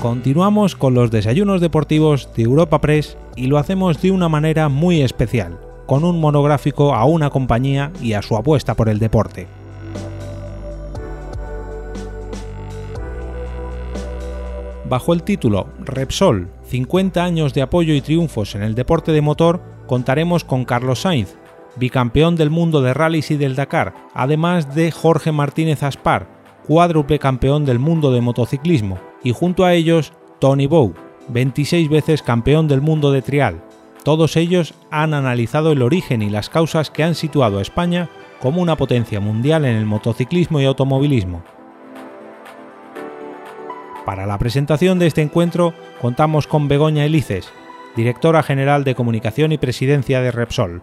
Continuamos con los desayunos deportivos de Europa Press y lo hacemos de una manera muy especial, con un monográfico a una compañía y a su apuesta por el deporte. Bajo el título Repsol, 50 años de apoyo y triunfos en el deporte de motor, contaremos con Carlos Sainz, bicampeón del mundo de rallies y del Dakar, además de Jorge Martínez Aspar, cuádruple campeón del mundo de motociclismo, y junto a ellos Tony Bow, 26 veces campeón del mundo de trial. Todos ellos han analizado el origen y las causas que han situado a España como una potencia mundial en el motociclismo y automovilismo. Para la presentación de este encuentro contamos con Begoña Elices, directora general de comunicación y presidencia de Repsol.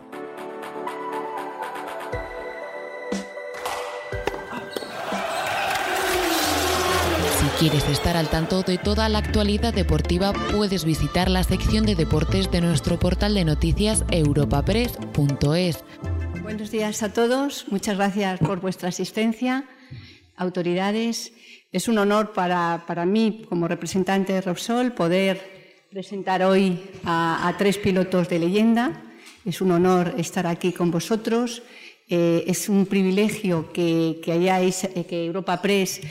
¿Quieres estar al tanto de toda la actualidad deportiva? Puedes visitar la sección de deportes de nuestro portal de noticias europapress.es. Buenos días a todos, muchas gracias por vuestra asistencia. Autoridades, es un honor para, mí, como representante de Repsol, poder presentar hoy a, tres pilotos de leyenda. Es un honor estar aquí con vosotros. Eh, es un privilegio que, que, hayáis, eh, que Europa Press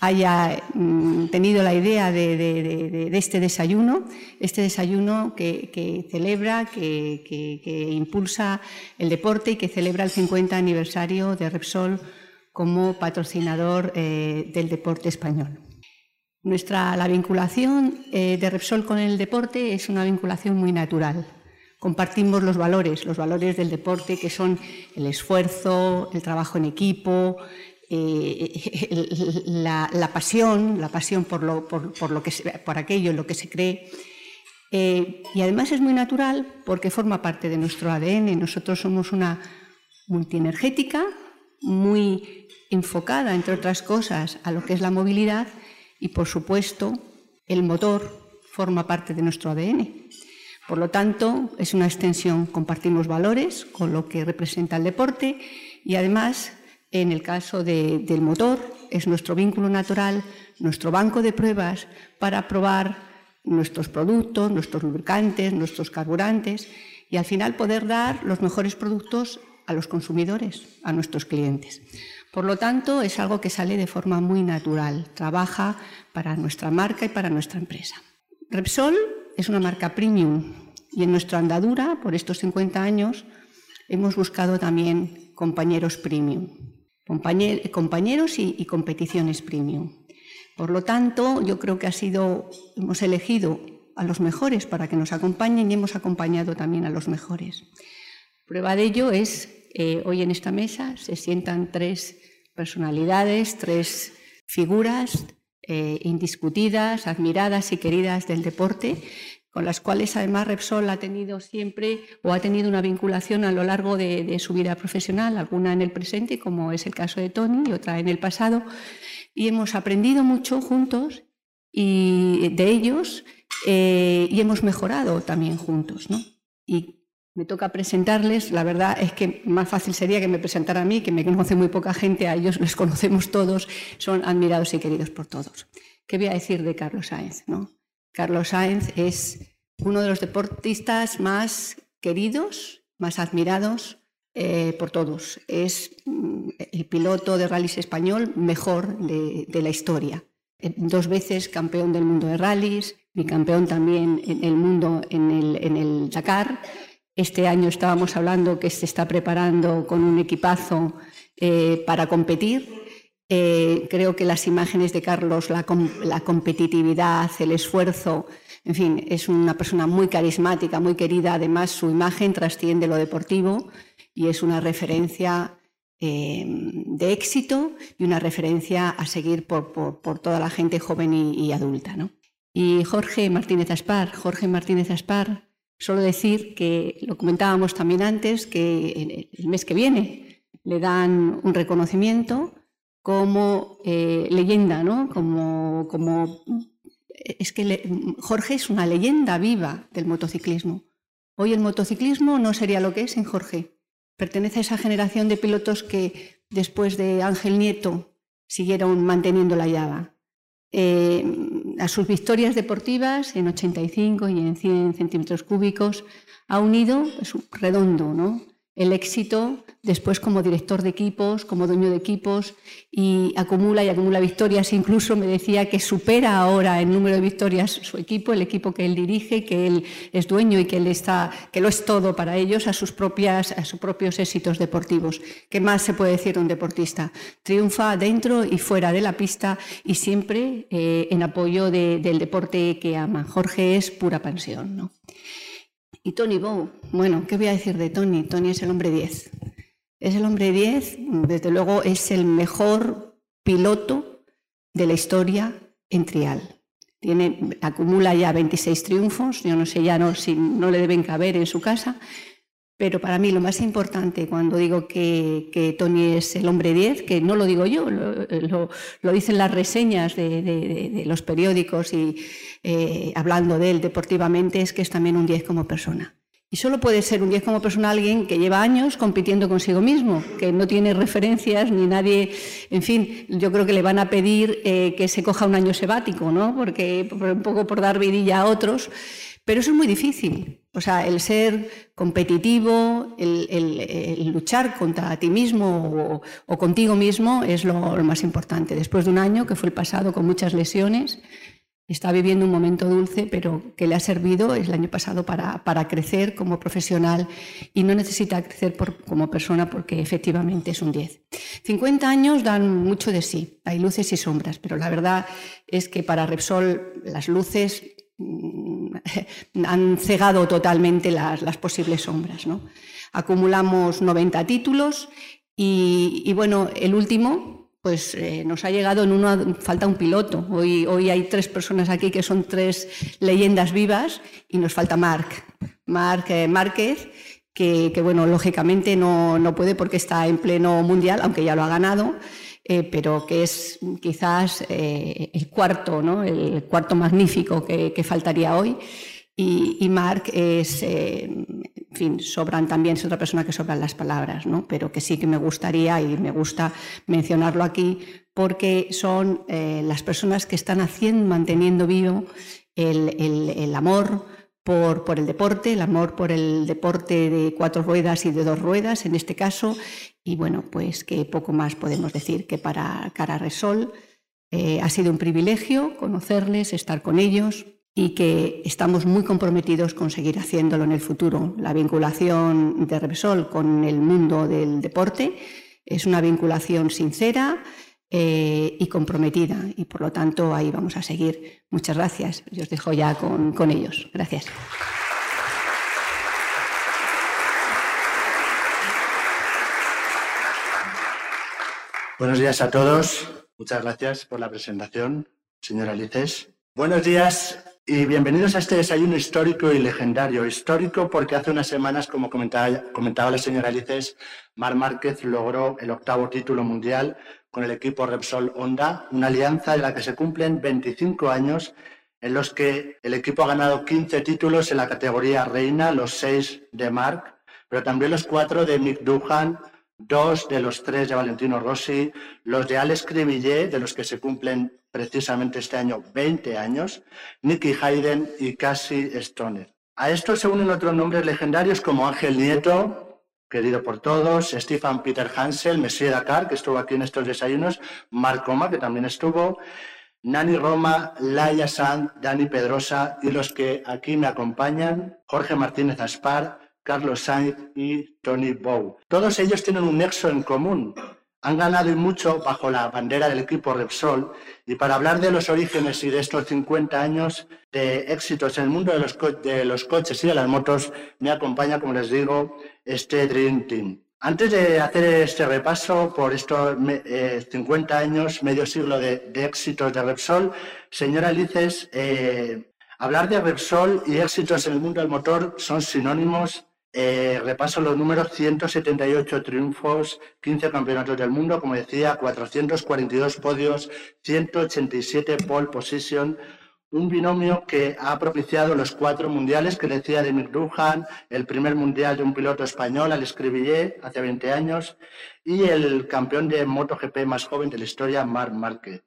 haya mm, tenido la idea de, este desayuno, este desayuno que, celebra, que, impulsa el deporte y que celebra el 50 aniversario de Repsol como patrocinador eh, del deporte español. Nuestra, la vinculación eh, de Repsol con el deporte es una vinculación muy natural. Compartimos los valores, los valores del deporte que son el esfuerzo, el trabajo en equipo, eh, la, pasión, la pasión por, lo, por, lo que por aquello en lo que se cree. Eh, y además es muy natural porque forma parte de nuestro ADN. Nosotros somos una multienergética muy enfocada, entre otras cosas, a lo que es la movilidad y, por supuesto, el motor forma parte de nuestro ADN. Por lo tanto, es una extensión, compartimos valores con lo que representa el deporte y además en el caso del motor, es nuestro vínculo natural, nuestro banco de pruebas para probar nuestros productos, nuestros lubricantes, nuestros carburantes y al final poder dar los mejores productos a los consumidores, a nuestros clientes. Por lo tanto, es algo que sale de forma muy natural, trabaja para nuestra marca y para nuestra empresa. Repsol es una marca premium y en nuestra andadura, por estos 50 años, hemos buscado también compañeros premium compañeros y, competiciones premium. Por lo tanto, yo creo que ha sido, hemos elegido a los mejores para que nos acompañen y hemos acompañado también a los mejores. Prueba de ello es, eh, hoy en esta mesa se sientan tres personalidades, tres figuras eh, indiscutidas, admiradas y queridas del deporte con las cuales además Repsol ha tenido siempre o ha tenido una vinculación a lo largo de, su vida profesional, alguna en el presente, como es el caso de Tony, y otra en el pasado, y hemos aprendido mucho juntos y de ellos eh, y hemos mejorado también juntos. ¿no? Y me toca presentarles, la verdad es que más fácil sería que me presentara a mí, que me conoce muy poca gente, a ellos les conocemos todos, son admirados y queridos por todos. ¿Qué voy a decir de Carlos Sáenz? ¿no? Carlos Sainz es uno de los deportistas más queridos, más admirados eh, por todos. Es mm, el piloto de rallies español mejor de, la historia. Eh, dos veces campeón del mundo de rallies, bicampeón también en el mundo en el, Dakar. Este año estábamos hablando que se está preparando con un equipazo eh, para competir eh, creo que las imágenes de Carlos, la, competitividad, el esfuerzo, en fin, es una persona muy carismática, muy querida. Además, su imagen trasciende lo deportivo y es una referencia eh, de éxito y una referencia a seguir por, toda la gente joven y, adulta. Y Jorge Martínez Aspar, Jorge Martínez Aspar, solo decir que lo comentábamos también antes, que el mes que viene le dan un reconocimiento como eh, leyenda, ¿no? Como, es que Jorge es una leyenda viva del motociclismo. Hoy el motociclismo no sería lo que es sin Jorge. Pertenece a esa generación de pilotos que después de Ángel Nieto siguieron manteniendo la llaga. Eh, a sus victorias deportivas en 85 y en 100 centímetros cúbicos ha unido es un redondo, ¿no? El éxito después como director de equipos, como dueño de equipos y acumula y acumula victorias. Incluso me decía que supera ahora en número de victorias su equipo, el equipo que él dirige, que él es dueño y que él está, que lo es todo para ellos, a sus propias, a sus propios éxitos deportivos. ¿Qué más se puede decir de un deportista? Triunfa dentro y fuera de la pista y siempre eh, en apoyo del deporte que ama. Jorge es pura pasión, ¿no? Y Tony Bow, bueno, ¿qué voy a decir de Tony? Tony es el hombre 10. Es el hombre 10, desde luego es el mejor piloto de la historia en trial. Tiene, acumula ya 26 triunfos, yo no sé ya no, si no le deben caber en su casa, pero para mí lo más importante cuando digo que, Tony es el hombre 10, que no lo digo yo, lo, dicen las reseñas de, los periódicos y eh, hablando de él deportivamente, es que es también un 10 como persona. Y solo puede ser un 10 como persona alguien que lleva años compitiendo consigo mismo, que no tiene referencias ni nadie, en fin, yo creo que le van a pedir eh, que se coja un año sabático, ¿no? Porque un poco por dar vidilla a otros. Pero eso es muy difícil. O sea, el ser competitivo, el, luchar contra ti mismo o, contigo mismo es lo, más importante. Después de un año, que fue el pasado con muchas lesiones, está viviendo un momento dulce, pero que le ha servido el año pasado para, crecer como profesional y no necesita crecer como persona porque efectivamente es un 10. 50 años dan mucho de sí, hay luces y sombras, pero la verdad es que para Repsol las luces han cegado totalmente las, posibles sombras. ¿no? Acumulamos 90 títulos y, bueno, el último pues eh, nos ha llegado en uno, falta un piloto. Hoy, hoy hay tres personas aquí que son tres leyendas vivas y nos falta Marc. Marc eh, Márquez, que, bueno, lógicamente no, no puede porque está en pleno mundial, aunque ya lo ha ganado. Eh, pero que es quizás eh, el cuarto, ¿no? el cuarto magnífico que, faltaría hoy. Y, y Mark es, eh, en fin, sobran también, es otra persona que sobran las palabras, ¿no? pero que sí que me gustaría y me gusta mencionarlo aquí porque son las personas que están haciendo, manteniendo vivo el, el, el amor, por, el deporte, el amor por el deporte de cuatro ruedas y de dos ruedas en este caso. Y bueno, pues que poco más podemos decir que para Cara Resol eh, ha sido un privilegio conocerles, estar con ellos y que estamos muy comprometidos con seguir haciéndolo en el futuro. La vinculación de Repsol con el mundo del deporte es una vinculación sincera, eh, y comprometida. Y por lo tanto, ahí vamos a seguir. Muchas gracias. Yo os dejo ya con, con ellos. Gracias. Buenos días a todos. Muchas gracias por la presentación, señora Lices. Buenos días y bienvenidos a este desayuno histórico y legendario. Histórico porque hace unas semanas, como comentaba, comentaba la señora Lices, Mar Márquez logró el octavo título mundial con el equipo Repsol Honda, una alianza de la que se cumplen 25 años en los que el equipo ha ganado 15 títulos en la categoría reina, los 6 de Marc, pero también los 4 de Mick Duhan, dos de los tres de Valentino Rossi, los de Alex Cremillé, de los que se cumplen precisamente este año 20 años, Nicky Hayden y Cassie Stoner. A esto se unen otros nombres legendarios como Ángel Nieto, querido por todos, Stefan Peter Hansel, Messier Dakar, que estuvo aquí en estos desayunos, Marcoma, que también estuvo, Nani Roma, Laia Sand, Dani Pedrosa y los que aquí me acompañan, Jorge Martínez Aspar, Carlos Sainz y Tony Bow. Todos ellos tienen un nexo en común. Han ganado y mucho bajo la bandera del equipo Repsol y para hablar de los orígenes y de estos 50 años de éxitos en el mundo de los, de los coches y de las motos, me acompaña, como les digo, este Dream Team. Antes de hacer este repaso por estos 50 eh, años, medio siglo de, éxitos de Repsol, señora Lices, eh, hablar de Repsol y éxitos en el mundo del motor son sinónimos. Eh, repaso los números, 178 triunfos, 15 campeonatos del mundo, como decía, 442 podios, 187 pole position, un binomio que ha propiciado los cuatro mundiales que decía de Mick el primer mundial de un piloto español, al Escribillé, hace 20 años, y el campeón de MotoGP más joven de la historia, Marc Márquez.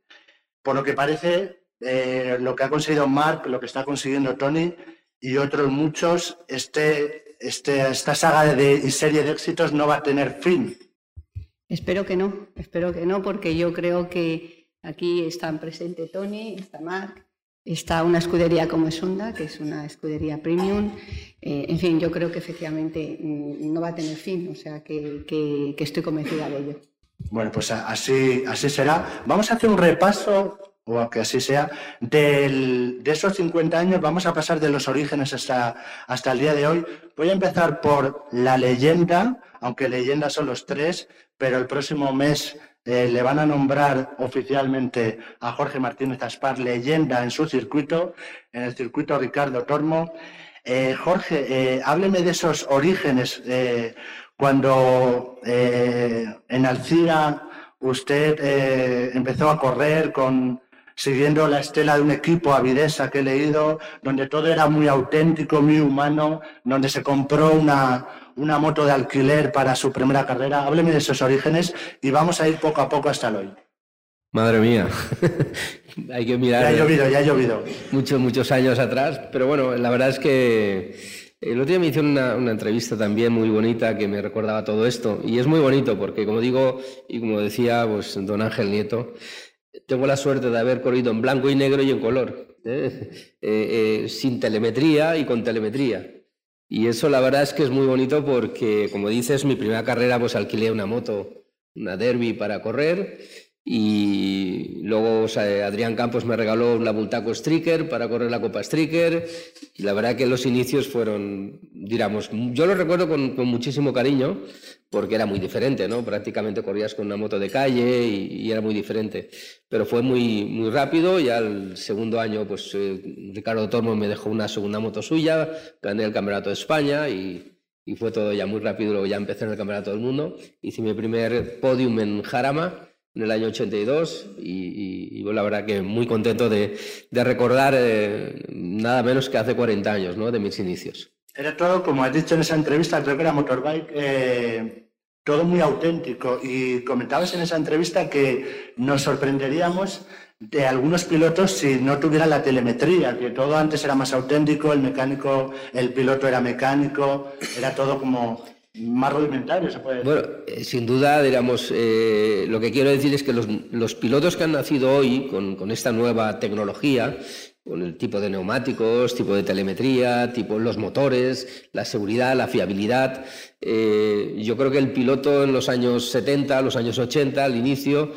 Por lo que parece, eh, lo que ha conseguido Mark, lo que está consiguiendo Tony y otros muchos, este, este, esta saga de, serie de éxitos no va a tener fin. Espero que no, espero que no, porque yo creo que aquí están presentes Tony, está Mark, está una escudería como es Honda, que es una escudería premium. Eh, en fin, yo creo que efectivamente mm, no va a tener fin, o sea que, que, que estoy convencida de ello. Bueno, pues así, así será. Vamos a hacer un repaso o que así sea, de esos 50 años vamos a pasar de los orígenes hasta, hasta el día de hoy. Voy a empezar por la leyenda, aunque leyenda son los tres, pero el próximo mes eh, le van a nombrar oficialmente a Jorge Martínez Aspar leyenda en su circuito, en el circuito Ricardo Tormo. Eh, Jorge, eh, hábleme de esos orígenes, cuando en Alcira usted empezó a correr con siguiendo la estela de un equipo avidesa que he leído, donde todo era muy auténtico, muy humano, donde se compró una, una moto de alquiler para su primera carrera. Hábleme de esos orígenes y vamos a ir poco a poco hasta el hoy. Madre mía, hay que mirar. Ya ha llovido, ya ha llovido. Muchos, muchos años atrás, pero bueno, la verdad es que el otro día me hicieron una, una, entrevista también muy bonita que me recordaba todo esto. Y es muy bonito porque, como digo, y como decía pues, don Ángel Nieto, tengo la suerte de haber corrido en blanco y negro y en color, ¿eh? Eh, eh, sin telemetría y con telemetría. Y eso la verdad es que es muy bonito porque, como dices, mi primera carrera pues alquilé una moto, una Derby para correr y luego Adrián Campos me regaló la Bultaco Striker para correr la Copa Striker. Y la verdad que los inicios fueron, digamos, yo lo recuerdo con, muchísimo cariño porque era muy diferente, ¿no? Prácticamente corrías con una moto de calle y, era muy diferente. Pero fue muy, muy rápido y al segundo año, pues eh, Ricardo Tormo me dejó una segunda moto suya, gané el Campeonato de España y, y fue todo ya muy rápido. Luego ya empecé en el Campeonato del Mundo. Hice mi primer podium en Jarama en el año 82 y, y, la verdad que muy contento de, de recordar eh, nada menos que hace 40 años ¿no? de mis inicios. Era todo, como has dicho en esa entrevista, creo que era Motorbike, eh, todo muy auténtico y comentabas en esa entrevista que nos sorprenderíamos de algunos pilotos si no tuvieran la telemetría, que todo antes era más auténtico, el mecánico, el piloto era mecánico, era todo como más rudimentario, se puede decir. Bueno, eh, sin duda, digamos, eh, lo que quiero decir es que los, pilotos que han nacido hoy con, esta nueva tecnología, con el tipo de neumáticos, tipo de telemetría, tipo los motores, la seguridad, la fiabilidad. Eh, yo creo que el piloto en los años 70, los años 80, al inicio,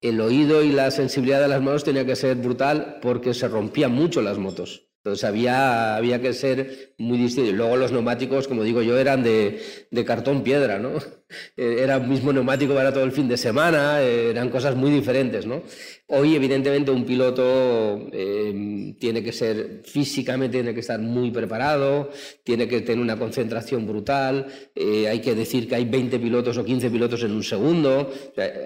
el oído y la sensibilidad de las manos tenía que ser brutal porque se rompían mucho las motos. Entonces había, había que ser muy distinto. Luego los neumáticos, como digo yo, eran de, de cartón piedra, ¿no? Eh, era el mismo neumático para todo el fin de semana, eh, eran cosas muy diferentes, ¿no? Hoy, evidentemente, un piloto eh, tiene que ser físicamente, tiene que estar muy preparado, tiene que tener una concentración brutal, hay que decir que hay 20 pilotos o 15 pilotos en un segundo,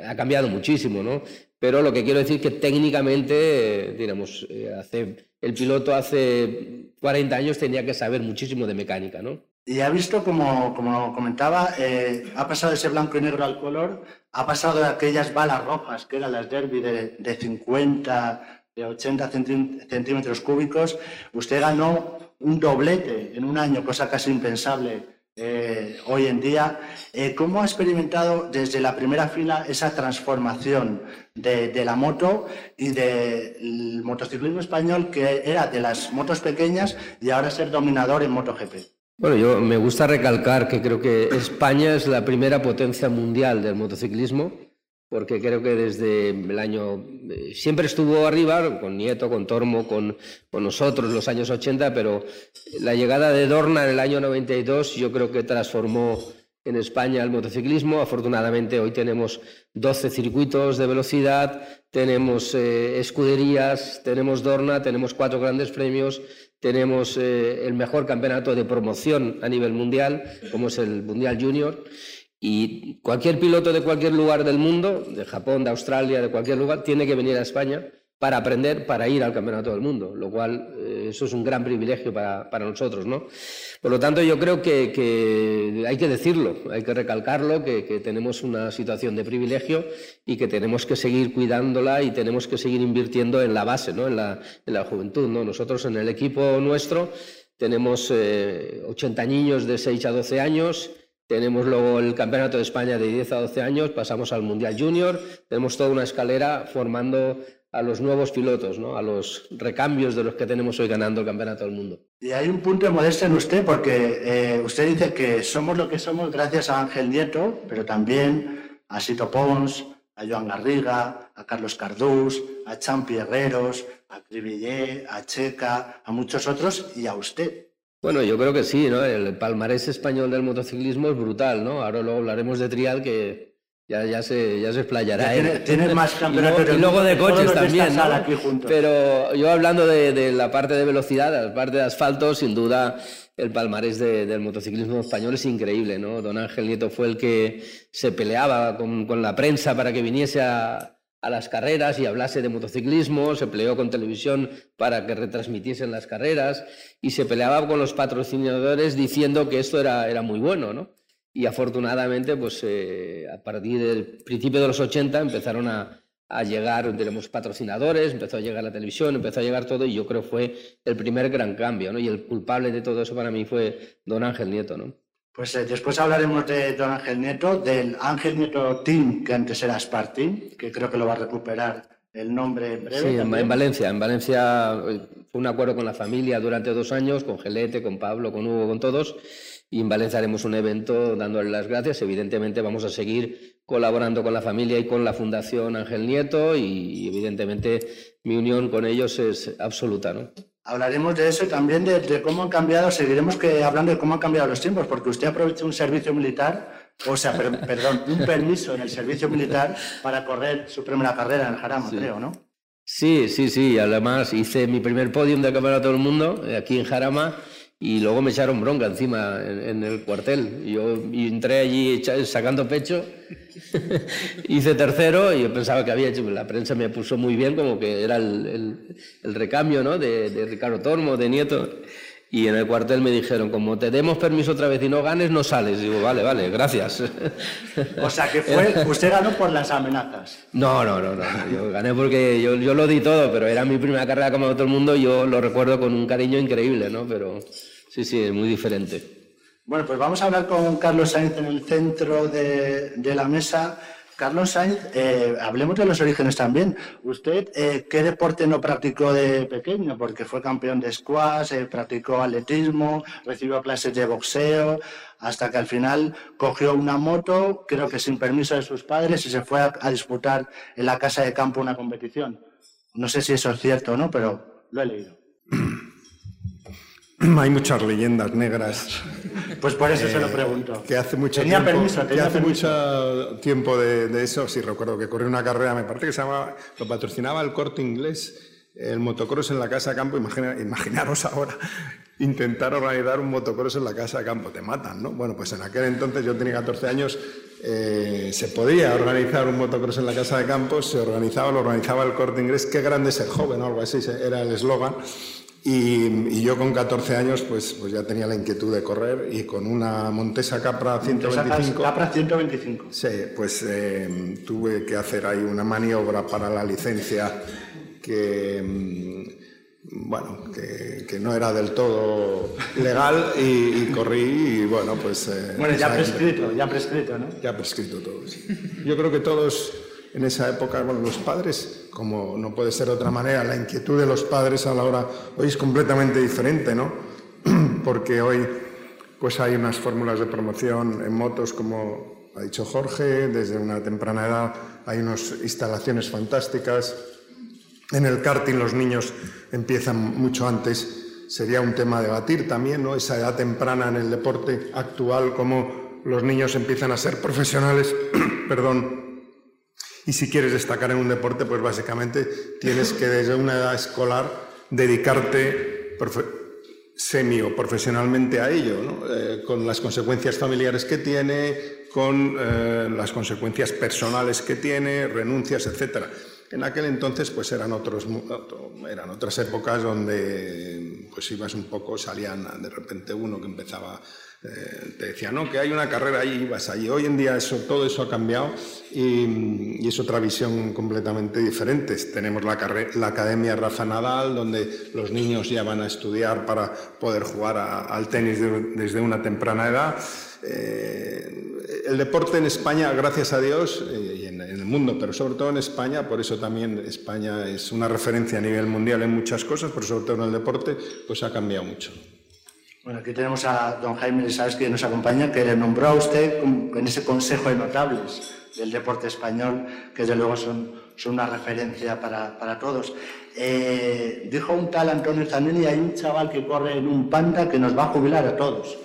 ha cambiado muchísimo, ¿no? Pero lo que quiero decir es que técnicamente, digamos, hace el piloto hace 40 años tenía que saber muchísimo de mecánica, ¿no? Y ha visto, como, como comentaba, eh, ha pasado de ese blanco y negro al color, ha pasado de aquellas balas rojas, que eran las derby de, de 50, de 80 centímetros cúbicos. Usted ganó un doblete en un año, cosa casi impensable eh, hoy en día. Eh, ¿Cómo ha experimentado desde la primera fila esa transformación de, la moto y del motociclismo español, que era de las motos pequeñas y ahora ser dominador en MotoGP? Bueno, yo me gusta recalcar que creo que España es la primera potencia mundial del motociclismo porque creo que desde el año... Eh, siempre estuvo arriba, con Nieto, con Tormo, con, con nosotros, los años 80, pero la llegada de Dorna en el año 92 yo creo que transformó en España el motociclismo. Afortunadamente hoy tenemos 12 circuitos de velocidad, tenemos eh, escuderías, tenemos Dorna, tenemos cuatro grandes premios, tenemos eh, el mejor campeonato de promoción a nivel mundial, como es el Mundial Junior. Y cualquier piloto de cualquier lugar del mundo, de Japón, de Australia, de cualquier lugar, tiene que venir a España para aprender, para ir al Campeonato del Mundo, lo cual eh, eso es un gran privilegio para, para, nosotros. ¿no? Por lo tanto, yo creo que, hay que decirlo, hay que recalcarlo, que, que, tenemos una situación de privilegio y que tenemos que seguir cuidándola y tenemos que seguir invirtiendo en la base, ¿no? en, la, en la juventud. ¿no? Nosotros en el equipo nuestro tenemos eh, 80 niños de 6 a 12 años, tenemos luego el Campeonato de España de 10 a 12 años, pasamos al Mundial Junior, tenemos toda una escalera formando a los nuevos pilotos, a los recambios de los que tenemos hoy ganando el Campeonato del Mundo. Y hay un punto de modestia en usted, porque eh, usted dice que somos lo que somos gracias a Ángel Nieto, pero también a Sito Pons, a Joan Garriga, a Carlos Cardús, a Champi Herreros, a Cribillé, a Checa, a muchos otros y a usted. Bueno, yo creo que sí, ¿no? El palmarés español del motociclismo es brutal, ¿no? Ahora luego hablaremos de trial que ya, ya, se, ya se explayará. ¿eh? Tienes más campeonatos. Y, luego, de coches también. ¿no? Pero yo hablando de, de, la parte de velocidad, la parte de asfalto, sin duda el palmarés de, del motociclismo español es increíble. ¿no? Don Ángel Nieto fue el que se peleaba con, con la prensa para que viniese a, a las carreras y hablase de motociclismo, se peleó con televisión para que retransmitiesen las carreras y se peleaba con los patrocinadores diciendo que esto era, era muy bueno, ¿no? y afortunadamente, pues eh, a partir del principio de los 80 empezaron a, a, llegar, tenemos patrocinadores, empezó a llegar la televisión, empezó a llegar todo y yo creo fue el primer gran cambio, ¿no? Y el culpable de todo eso para mí fue don Ángel Nieto, ¿no? Pues eh, después hablaremos de don Ángel Nieto, del Ángel Nieto Team, que antes era Spartin, que creo que lo va a recuperar el nombre en breve. Sí, en, en Valencia. En Valencia eh, fue un acuerdo con la familia durante dos años, con Gelete, con Pablo, con Hugo, con todos y en Valencia haremos un evento dándole las gracias. Evidentemente vamos a seguir colaborando con la familia y con la Fundación Ángel Nieto y evidentemente mi unión con ellos es absoluta. ¿no? Hablaremos de eso y también de, de, cómo han cambiado, seguiremos que, hablando de cómo han cambiado los tiempos, porque usted aprovechó un servicio militar, o sea, per, perdón, un permiso en el servicio militar para correr su primera carrera en Jarama, sí. creo, ¿no? Sí, sí, sí. Además hice mi primer podium de Campeonato del Mundo eh, aquí en Jarama y luego me echaron bronca encima en, el cuartel. Yo entré allí sacando pecho, hice tercero y yo pensaba que había hecho, la prensa me puso muy bien como que era el, el, el recambio ¿no? de, de, Ricardo Tormo, de Nieto. Y en el cuartel me dijeron, como te demos permiso otra vez y no ganes, no sales. Y digo, vale, vale, gracias. O sea, que fue, usted ganó por las amenazas. No, no, no, no. Yo gané porque yo, yo lo di todo, pero era mi primera carrera como todo el mundo y yo lo recuerdo con un cariño increíble, ¿no? Pero sí, sí, es muy diferente. Bueno, pues vamos a hablar con Carlos Sainz en el centro de, de la mesa. Carlos Sainz, eh, hablemos de los orígenes también. ¿Usted eh, qué deporte no practicó de pequeño? Porque fue campeón de squash, eh, practicó atletismo, recibió clases de boxeo, hasta que al final cogió una moto, creo que sin permiso de sus padres, y se fue a, a disputar en la casa de campo una competición. No sé si eso es cierto o no, pero lo he leído. Hay muchas leyendas negras. Pues por eso eh, se lo pregunto. Que hace mucho tenía tiempo, permiso, tenía que hace permiso. mucho tiempo de, de, eso. Sí, recuerdo que corrí una carrera, me parece que se llamaba, lo patrocinaba el corte inglés, el motocross en la casa de campo. Imagina, imaginaros ahora intentar organizar un motocross en la casa de campo, te matan, ¿no? Bueno, pues en aquel entonces yo tenía 14 años, eh, se podía organizar un motocross en la casa de campo, se organizaba, lo organizaba el corte inglés. Qué grande es el joven, o algo así, era el eslogan. Y, y, yo con 14 años pues, pues ya tenía la inquietud de correr y con una Montesa Capra 125... Capra 125. Sí, pues eh, tuve que hacer ahí una maniobra para la licencia que, mm, bueno, que, que no era del todo legal y, y corrí y bueno, pues... Eh, bueno, ya prescrito, ya prescrito, ¿no? Ya prescrito todo, sí. Yo creo que todos en esa época, bueno, los padres, como no puede ser de otra manera, la inquietud de los padres a la hora, hoy es completamente diferente, ¿no? Porque hoy pues hay unas fórmulas de promoción en motos, como ha dicho Jorge, desde una temprana edad hay unas instalaciones fantásticas. En el karting los niños empiezan mucho antes, sería un tema a debatir también, ¿no? Esa edad temprana en el deporte actual, cómo los niños empiezan a ser profesionales, perdón, y si quieres destacar en un deporte, pues básicamente tienes que desde una edad escolar dedicarte semi o profesionalmente a ello, eh, con las consecuencias familiares que tiene, con eh, las consecuencias personales que tiene, renuncias, etc. En aquel entonces pues eran, otros, eran otras épocas donde pues ibas un poco, salían de repente uno que empezaba eh, te decía, no, que hay una carrera ahí, vas allí. Hoy en día eso, todo eso ha cambiado y, es otra visión completamente diferente. Tenemos la, la, Academia Rafa Nadal, donde los niños ya van a estudiar para poder jugar al tenis desde una temprana edad. Eh, el deporte en España, gracias a Dios, eh, y en, en, el mundo, pero sobre todo en España, por eso también España es una referencia a nivel mundial en muchas cosas, pero sobre todo en el deporte, pues ha cambiado mucho. Bueno, aquí tenemos a don Jaime Sabes que nos acompaña, que le nombró a usted en ese Consejo de Notables del deporte español, que desde luego son, son una referencia para, para todos. Eh, dijo un tal Antonio Zanini, hay un chaval que corre en un panda que nos va a jubilar a todos.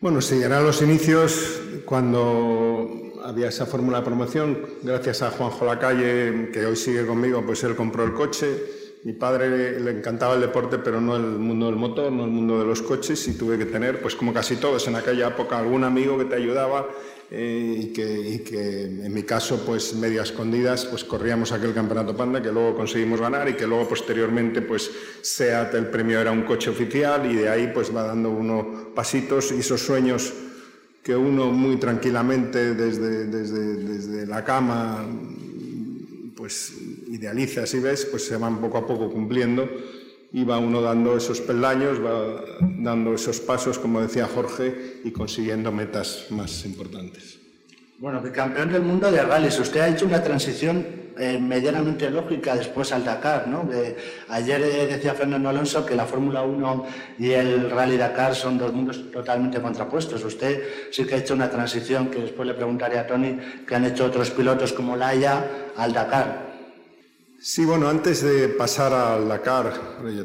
Bueno, sí, eran los inicios cuando había esa fórmula de promoción, gracias a Juanjo Lacalle, que hoy sigue conmigo, pues él compró el coche mi padre le encantaba el deporte, pero no el mundo del motor, no el mundo de los coches, y tuve que tener, pues como casi todos en aquella época, algún amigo que te ayudaba eh, y, que, en mi caso, pues medio escondidas, pues corríamos aquel campeonato Panda que luego conseguimos ganar y que luego posteriormente, pues SEAT, el premio era un coche oficial y de ahí pues va dando uno pasitos y esos sueños que uno muy tranquilamente desde, desde, desde la cama pues idealizas y ves, pues se van poco a poco cumpliendo y va uno dando esos peldaños, va dando esos pasos, como decía Jorge, y consiguiendo metas más importantes. Bueno, campeón del mundo de rallies, usted ha hecho una transición eh, medianamente lógica después al Dakar, ¿no? ayer eh, decía Fernando Alonso que la Fórmula 1 y el Rally Dakar son dos mundos totalmente contrapuestos. Usted sí que ha hecho una transición que después le preguntaré a Tony que han hecho otros pilotos como Laia al Dakar. Sí, bueno, antes de pasar al Dakar,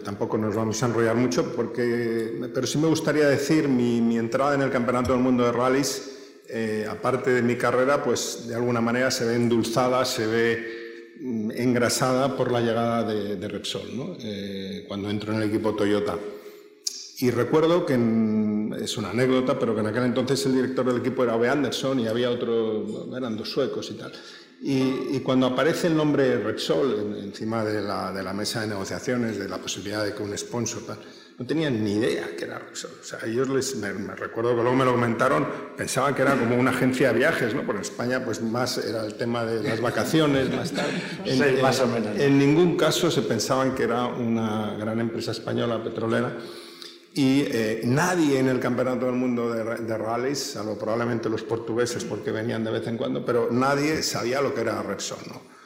tampoco nos vamos a enrollar mucho, porque, pero sí me gustaría decir mi, mi entrada en el Campeonato del Mundo de Rallys, eh, aparte de mi carrera, pues de alguna manera se ve endulzada, se ve engrasada por la llegada de, Repsol, ¿no? Eh, cuando entro en el equipo Toyota. Y recuerdo que es una anécdota, pero que en aquel entonces el director del equipo era Ove Anderson y había otro, eran dos suecos y tal. Y, cuando aparece el nombre Repsol encima de la, de la, mesa de negociaciones, de la posibilidad de que un sponsor, no tenían ni idea que era Repsol. O sea, ellos les, me, recuerdo que luego me lo comentaron, pensaban que era como una agencia de viajes, ¿no? Por en España, pues más era el tema de las vacaciones, más tal. En, sí, más o menos. en ningún caso se pensaban que era una gran empresa española petrolera y eh, nadie en el Campeonato del Mundo de, de rallies, salvo probablemente los portugueses porque venían de vez en cuando, pero nadie sabía lo que era Repsol. ¿no?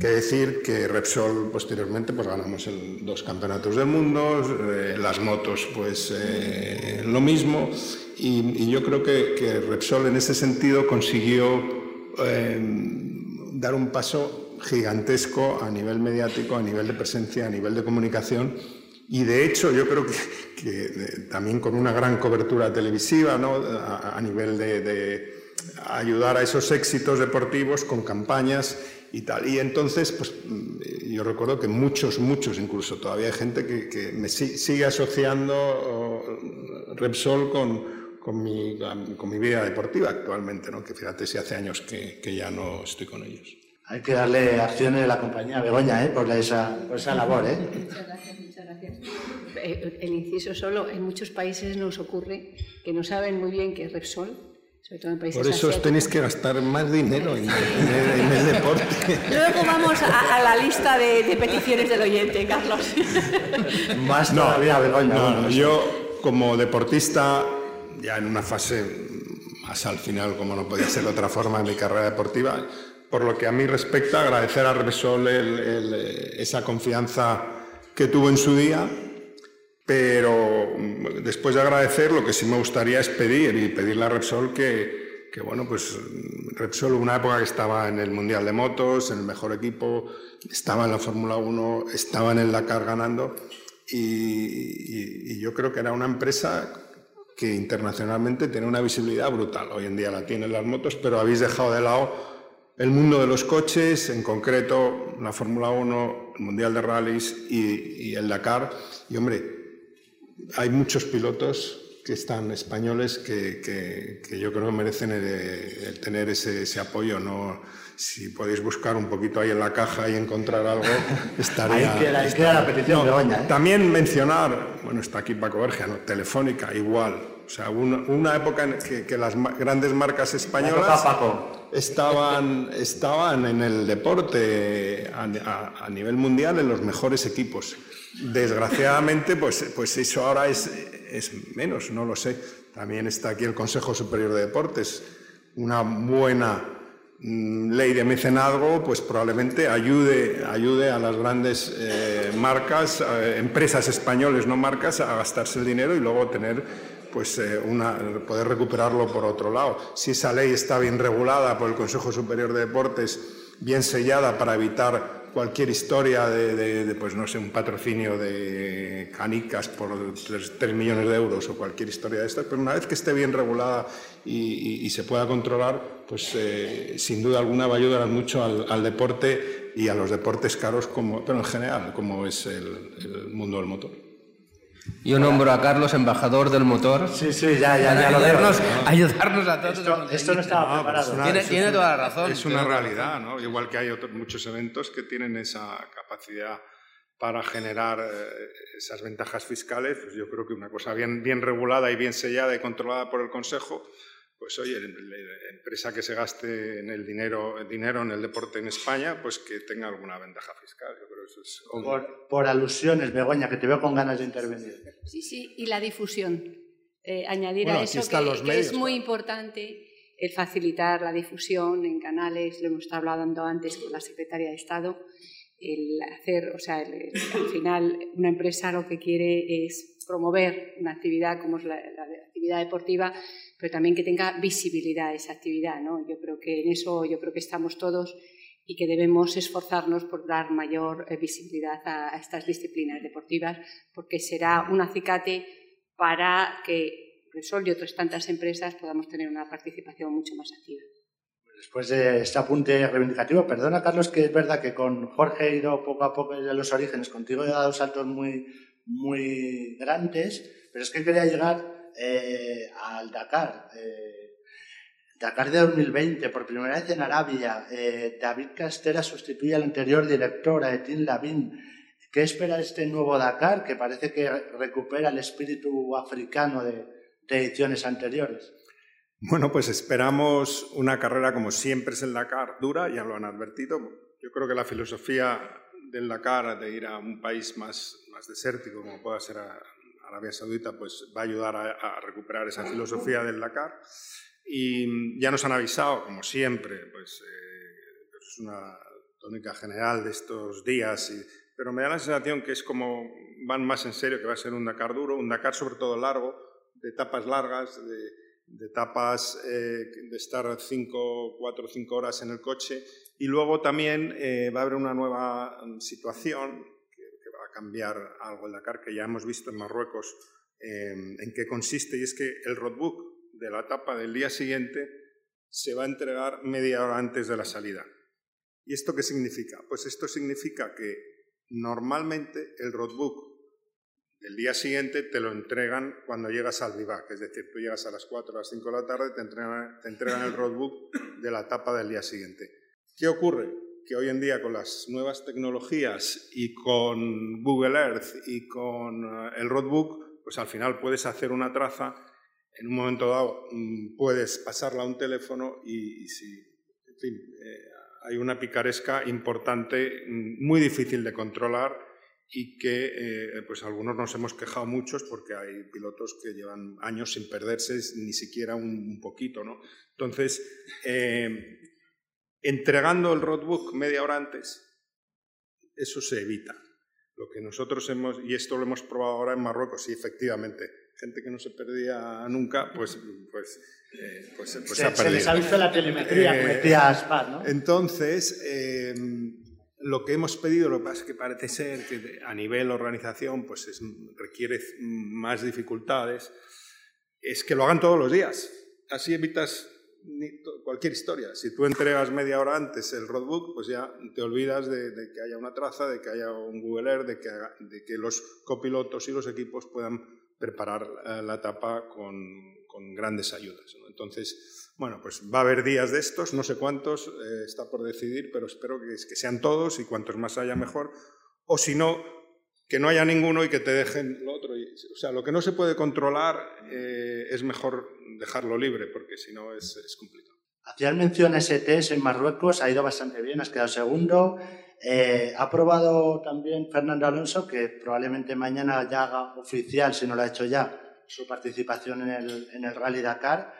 Que decir que Repsol posteriormente pues ganamos dos campeonatos del mundo, eh, las motos pues eh, lo mismo y, yo creo que, que, Repsol en ese sentido consiguió dar un paso gigantesco a nivel mediático, a nivel de presencia, a nivel de comunicación y de hecho, yo creo que, eh, también con una gran cobertura televisiva, ¿no? a, nivel de, ayudar a esos éxitos deportivos con campañas y tal. Y entonces, pues mm, yo recuerdo que muchos, muchos, incluso todavía hay gente que, me sigue asociando Repsol con, con, mi, con mi vida deportiva actualmente, ¿no? que fíjate si hace años que, que ya no estoy con ellos. Hay que darle acciones a la compañía Begoña ¿eh? por, esa, por esa labor. ¿eh? Eh, el inciso solo, en muchos países nos ocurre que no saben muy bien qué es Repsol, sobre todo en países Por eso os tenéis que gastar más dinero en, el, deporte. Luego vamos a, la lista de, peticiones del oyente, Carlos. Más todavía, no, yo como deportista, ya en una fase más al final, como no podía ser de otra forma en mi carrera deportiva, por lo que a mí respecta, agradecer a Repsol esa confianza que tuvo en su día pero mm, después de agradecer, lo que sí me gustaría es pedir y pedirle a Repsol que, que bueno, pues Repsol, una época que estaba en el Mundial de Motos, en el mejor equipo, estaba en la Fórmula 1, estaba en el Dakar ganando, y, y, yo creo que era una empresa que internacionalmente tiene una visibilidad brutal. Hoy en día la tienen las motos, pero habéis dejado de lado el mundo de los coches, en concreto la Fórmula 1, el Mundial de Rallys y, y el Dakar. Y hombre, hay muchos pilotos que están españoles que, que, yo creo que merecen el, tener ese, ese, apoyo. ¿no? Si podéis buscar un poquito ahí en la caja y encontrar algo, estaría... ahí queda, la petición de ¿eh? También mencionar, bueno, está aquí Paco Vergia, ¿no? Telefónica, igual. O sea, una, una época en que, que, las grandes marcas españolas estaban, estaban en el deporte a, a nivel mundial en los mejores equipos. Desgraciadamente, pues, pues eso ahora es, es menos, no lo sé. También está aquí el Consejo Superior de Deportes. Una buena mm, ley de mecenazgo, pues probablemente ayude, ayude a las grandes eh, marcas, eh, empresas españoles, no marcas, a gastarse el dinero y luego tener, pues, eh, una, poder recuperarlo por otro lado. Si esa ley está bien regulada por el Consejo Superior de Deportes, bien sellada para evitar cualquier historia de, pues no sé, un patrocinio de canicas por 3, millones de euros o cualquier historia de estas, pero una vez que esté bien regulada y, se pueda controlar, pues eh, sin duda alguna va a ayudar mucho al, deporte y a los deportes caros, como, pero en general, como es el mundo del motor. Yo nombro a Carlos embajador del motor. Sí, sí, ya, ya, ya ayudarnos, ayudarnos a todos. Esto, no estaba preparado. Pues tiene, toda la razón. Es una realidad, ¿no? Igual que hay muchos eventos que tienen esa capacidad para generar eh, esas ventajas fiscales, pues yo creo que una cosa bien, bien regulada y bien sellada y controlada por el Consejo, pues oye, la empresa que se gaste en el dinero, dinero en el deporte en España, pues que tenga alguna ventaja fiscal. Yo creo eso es... por, alusiones, Begoña, que te veo con ganas de intervenir. Sí, sí, y la difusión. Eh, añadir a eso que, es muy importante el facilitar la difusión en canales, lo hemos estado hablando antes con la Secretaria de Estado, el hacer, o sea, al final una empresa lo que quiere es promover una actividad como es la, actividad deportiva, pero también que tenga visibilidad esa actividad, ¿no? Yo creo que en eso yo creo que estamos todos y que debemos esforzarnos por dar mayor eh, visibilidad a, estas disciplinas deportivas, porque será un acicate para que Resol y otras tantas empresas podamos tener una participación mucho más activa. Después de este apunte reivindicativo, perdona Carlos que es verdad que con Jorge he ido poco a poco desde los orígenes, contigo he dado saltos muy, muy grandes, pero es que quería llegar eh, al Dakar. Eh, Dakar de 2020, por primera vez en Arabia. Eh, David Castera sustituye al anterior director, a Etin Lavin. ¿Qué espera este nuevo Dakar, que parece que recupera el espíritu africano de, de ediciones anteriores? Bueno, pues esperamos una carrera como siempre es el Dakar, dura, ya lo han advertido. Yo creo que la filosofía del Dakar, de ir a un país más, más desértico como pueda ser Arabia Saudita, pues va a ayudar a, recuperar esa filosofía del Dakar. Y ya nos han avisado, como siempre, pues, eh, pues es una tónica general de estos días, pero me da la sensación que es como van más en serio, que va a ser un Dakar duro, un Dakar sobre todo largo, de etapas largas, de, de etapas eh, de estar cinco, cuatro o cinco horas en el coche. Y luego también eh, va a haber una nueva mm, situación que, va a cambiar algo el Dakar, que ya hemos visto en Marruecos em, en qué consiste, y es que el roadbook de la etapa del día siguiente se va a entregar media hora antes de la salida. ¿Y esto qué significa? Pues esto significa que normalmente el roadbook el día siguiente te lo entregan cuando llegas al vivac, es decir, tú llegas a las 4 o las 5 de la tarde, te entregan, te entregan el roadbook de la etapa del día siguiente. ¿Qué ocurre? Que hoy en día con las nuevas tecnologías y con Google Earth y con eh, el roadbook, pues al final puedes hacer una traza, en un momento dado mm, puedes pasarla a un teléfono y, si, en fin, eh, hay una picaresca importante, mm, muy difícil de controlar y que eh, pues algunos nos hemos quejado muchos porque hay pilotos que llevan años sin perderse ni siquiera un, poquito. ¿no? Entonces, eh, entregando el roadbook media hora antes, eso se evita. Lo que nosotros hemos, y esto lo hemos probado ahora en Marruecos, sí, efectivamente, gente que no se perdía nunca, pues, pues, eh, pues, pues se, ha perdido. Se les ha visto la telemetría, como decía ¿no? Entonces, lo que hemos pedido, lo que pasa es que parece ser que a nivel organización pues requiere más dificultades, es que lo hagan todos los días. Así evitas cualquier historia. Si tú entregas media hora antes el roadbook, pues ya te olvidas de, que haya una traza, de que haya un Google Earth, de que, de que los copilotos y los equipos puedan preparar la etapa con, grandes ayudas. Entonces, bueno, pues va a haber días de estos, no sé cuántos, eh, está por decidir, pero espero que, que, sean todos y cuantos más haya mejor. O si no, que no haya ninguno y que te dejen lo otro. O sea, lo que no se puede controlar eh, es mejor dejarlo libre, porque si no es, es complicado. Hacías mención a test en Marruecos, ha ido bastante bien, has quedado segundo. Eh, ha probado también Fernando Alonso, que probablemente mañana ya haga oficial, si no lo ha hecho ya, su participación en el, en el Rally Dakar.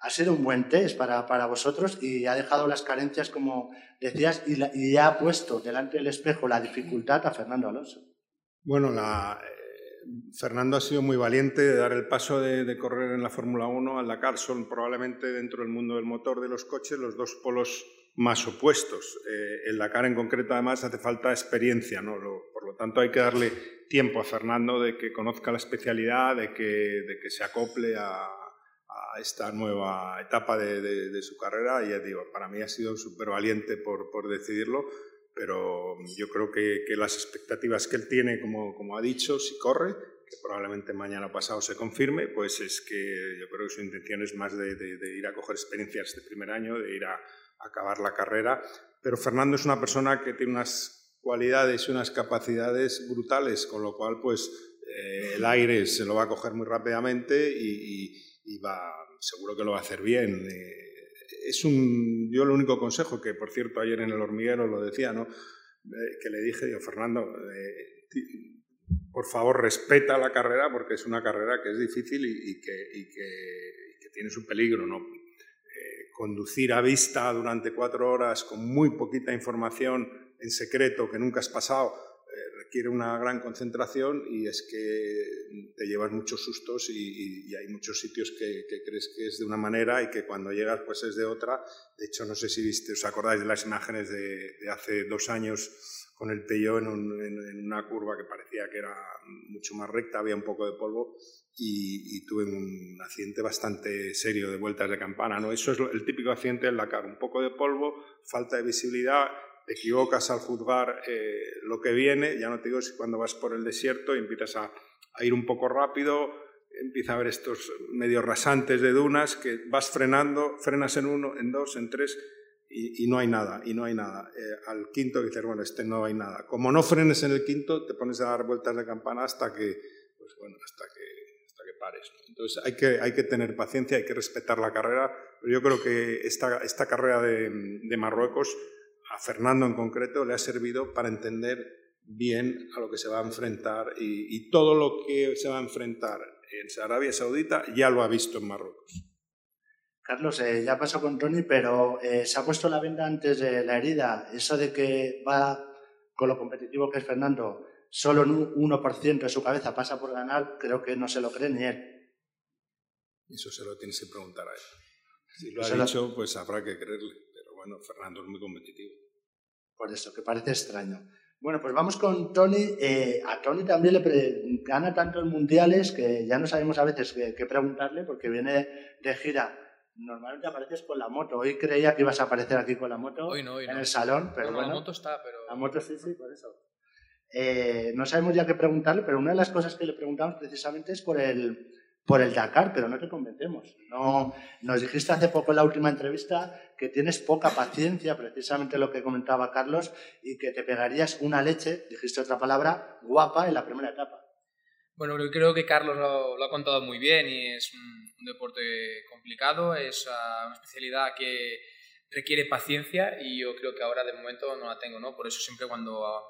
Ha sido un buen test para, para vosotros y ha dejado las carencias, como decías, y, y ha puesto delante del espejo la dificultad a Fernando Alonso. Bueno, la, eh, Fernando ha sido muy valiente de dar el paso de, correr en la Fórmula 1 al Dakar. Son probablemente dentro del mundo del motor de los coches los dos polos más opuestos. Eh, el Dakar en concreto además hace falta experiencia, ¿no? por lo tanto hay que darle tiempo a Fernando de que conozca la especialidad, de que, de que se acople a, esta nueva etapa de, su carrera. Y ya digo, para mí ha sido súper valiente por, por decidirlo pero yo creo que, las expectativas que él tiene, como, como, ha dicho, si corre, que probablemente mañana pasado se confirme, pues es que yo creo que su intención es más de, de, ir a coger experiencias este primer año, de ir a, acabar la carrera. Pero Fernando es una persona que tiene unas cualidades y unas capacidades brutales, con lo cual pues eh, el aire se lo va a coger muy rápidamente y, y, va, seguro que lo va a hacer bien. Eh, es un, yo el único consejo que, por cierto, ayer en el hormiguero lo decía, ¿no? Eh, que le dije, yo, Fernando, eh, por favor respeta la carrera porque es una carrera que es difícil y, que, que, tiene su peligro, ¿no? Eh, conducir a vista durante cuatro horas con muy poquita información en secreto que nunca has pasado requiere una gran concentración y es que te llevas muchos sustos y, hay muchos sitios que, crees que es de una manera y que cuando llegas pues es de otra. De hecho, no sé si viste, os acordáis de las imágenes de, hace dos años con el Peugeot en, en, una curva que parecía que era mucho más recta, había un poco de polvo y, tuve un accidente bastante serio de vueltas de campana. ¿no? Eso es el típico accidente del Dakar, un poco de polvo, falta de visibilidad te equivocas al juzgar eh, lo que viene, ya no te digo si cuando vas por el desierto y empiezas a, ir un poco rápido, empieza a haber estos medios rasantes de dunas que vas frenando, frenas en uno, en dos, en tres y, no hay nada, y no hay nada. Eh, al quinto dices, bueno, este no hay nada. Como no frenes en el quinto, te pones a dar vueltas de campana hasta que, pues bueno, hasta que, hasta que pares. Entonces hay que, hay que tener paciencia, hay que respetar la carrera, pero yo creo que esta, esta carrera de, de Marruecos a Fernando en concreto le ha servido para entender bien a lo que se va a enfrentar y, todo lo que se va a enfrentar en Arabia Saudita ya lo ha visto en Marruecos. Carlos, eh, ya pasó con Tony, pero eh, se ha puesto la venda antes de la herida. Eso de que va con lo competitivo que es Fernando, solo en un 1% de su cabeza pasa por ganar, creo que no se lo cree ni él. Eso se lo tienes que preguntar a él. Si lo ha dicho, pues habrá que creerle. Pero bueno, Fernando es muy competitivo por eso, que parece extraño. Bueno, pues vamos con Tony. Eh, a Tony también le gana tanto en mundiales que ya no sabemos a veces qué, preguntarle porque viene de gira. Normalmente apareces con la moto. Hoy creía que ibas a aparecer aquí con la moto en el salón, pero bueno, La moto está, pero... La moto sí, sí, por eso. Eh, no sabemos ya qué preguntarle, pero una de las cosas que le preguntamos precisamente es por el, por el Dakar, pero no te convencemos. No, nos dijiste hace poco en la última entrevista que tienes poca paciencia, precisamente lo que comentaba Carlos, y que te pegarías una leche, dijiste otra palabra, guapa en la primera etapa. Bueno, creo que Carlos lo, ha contado muy bien y es un, deporte complicado, es ah, una especialidad que requiere paciencia y yo creo que ahora de momento no la tengo, ¿no? Por eso siempre cuando ah,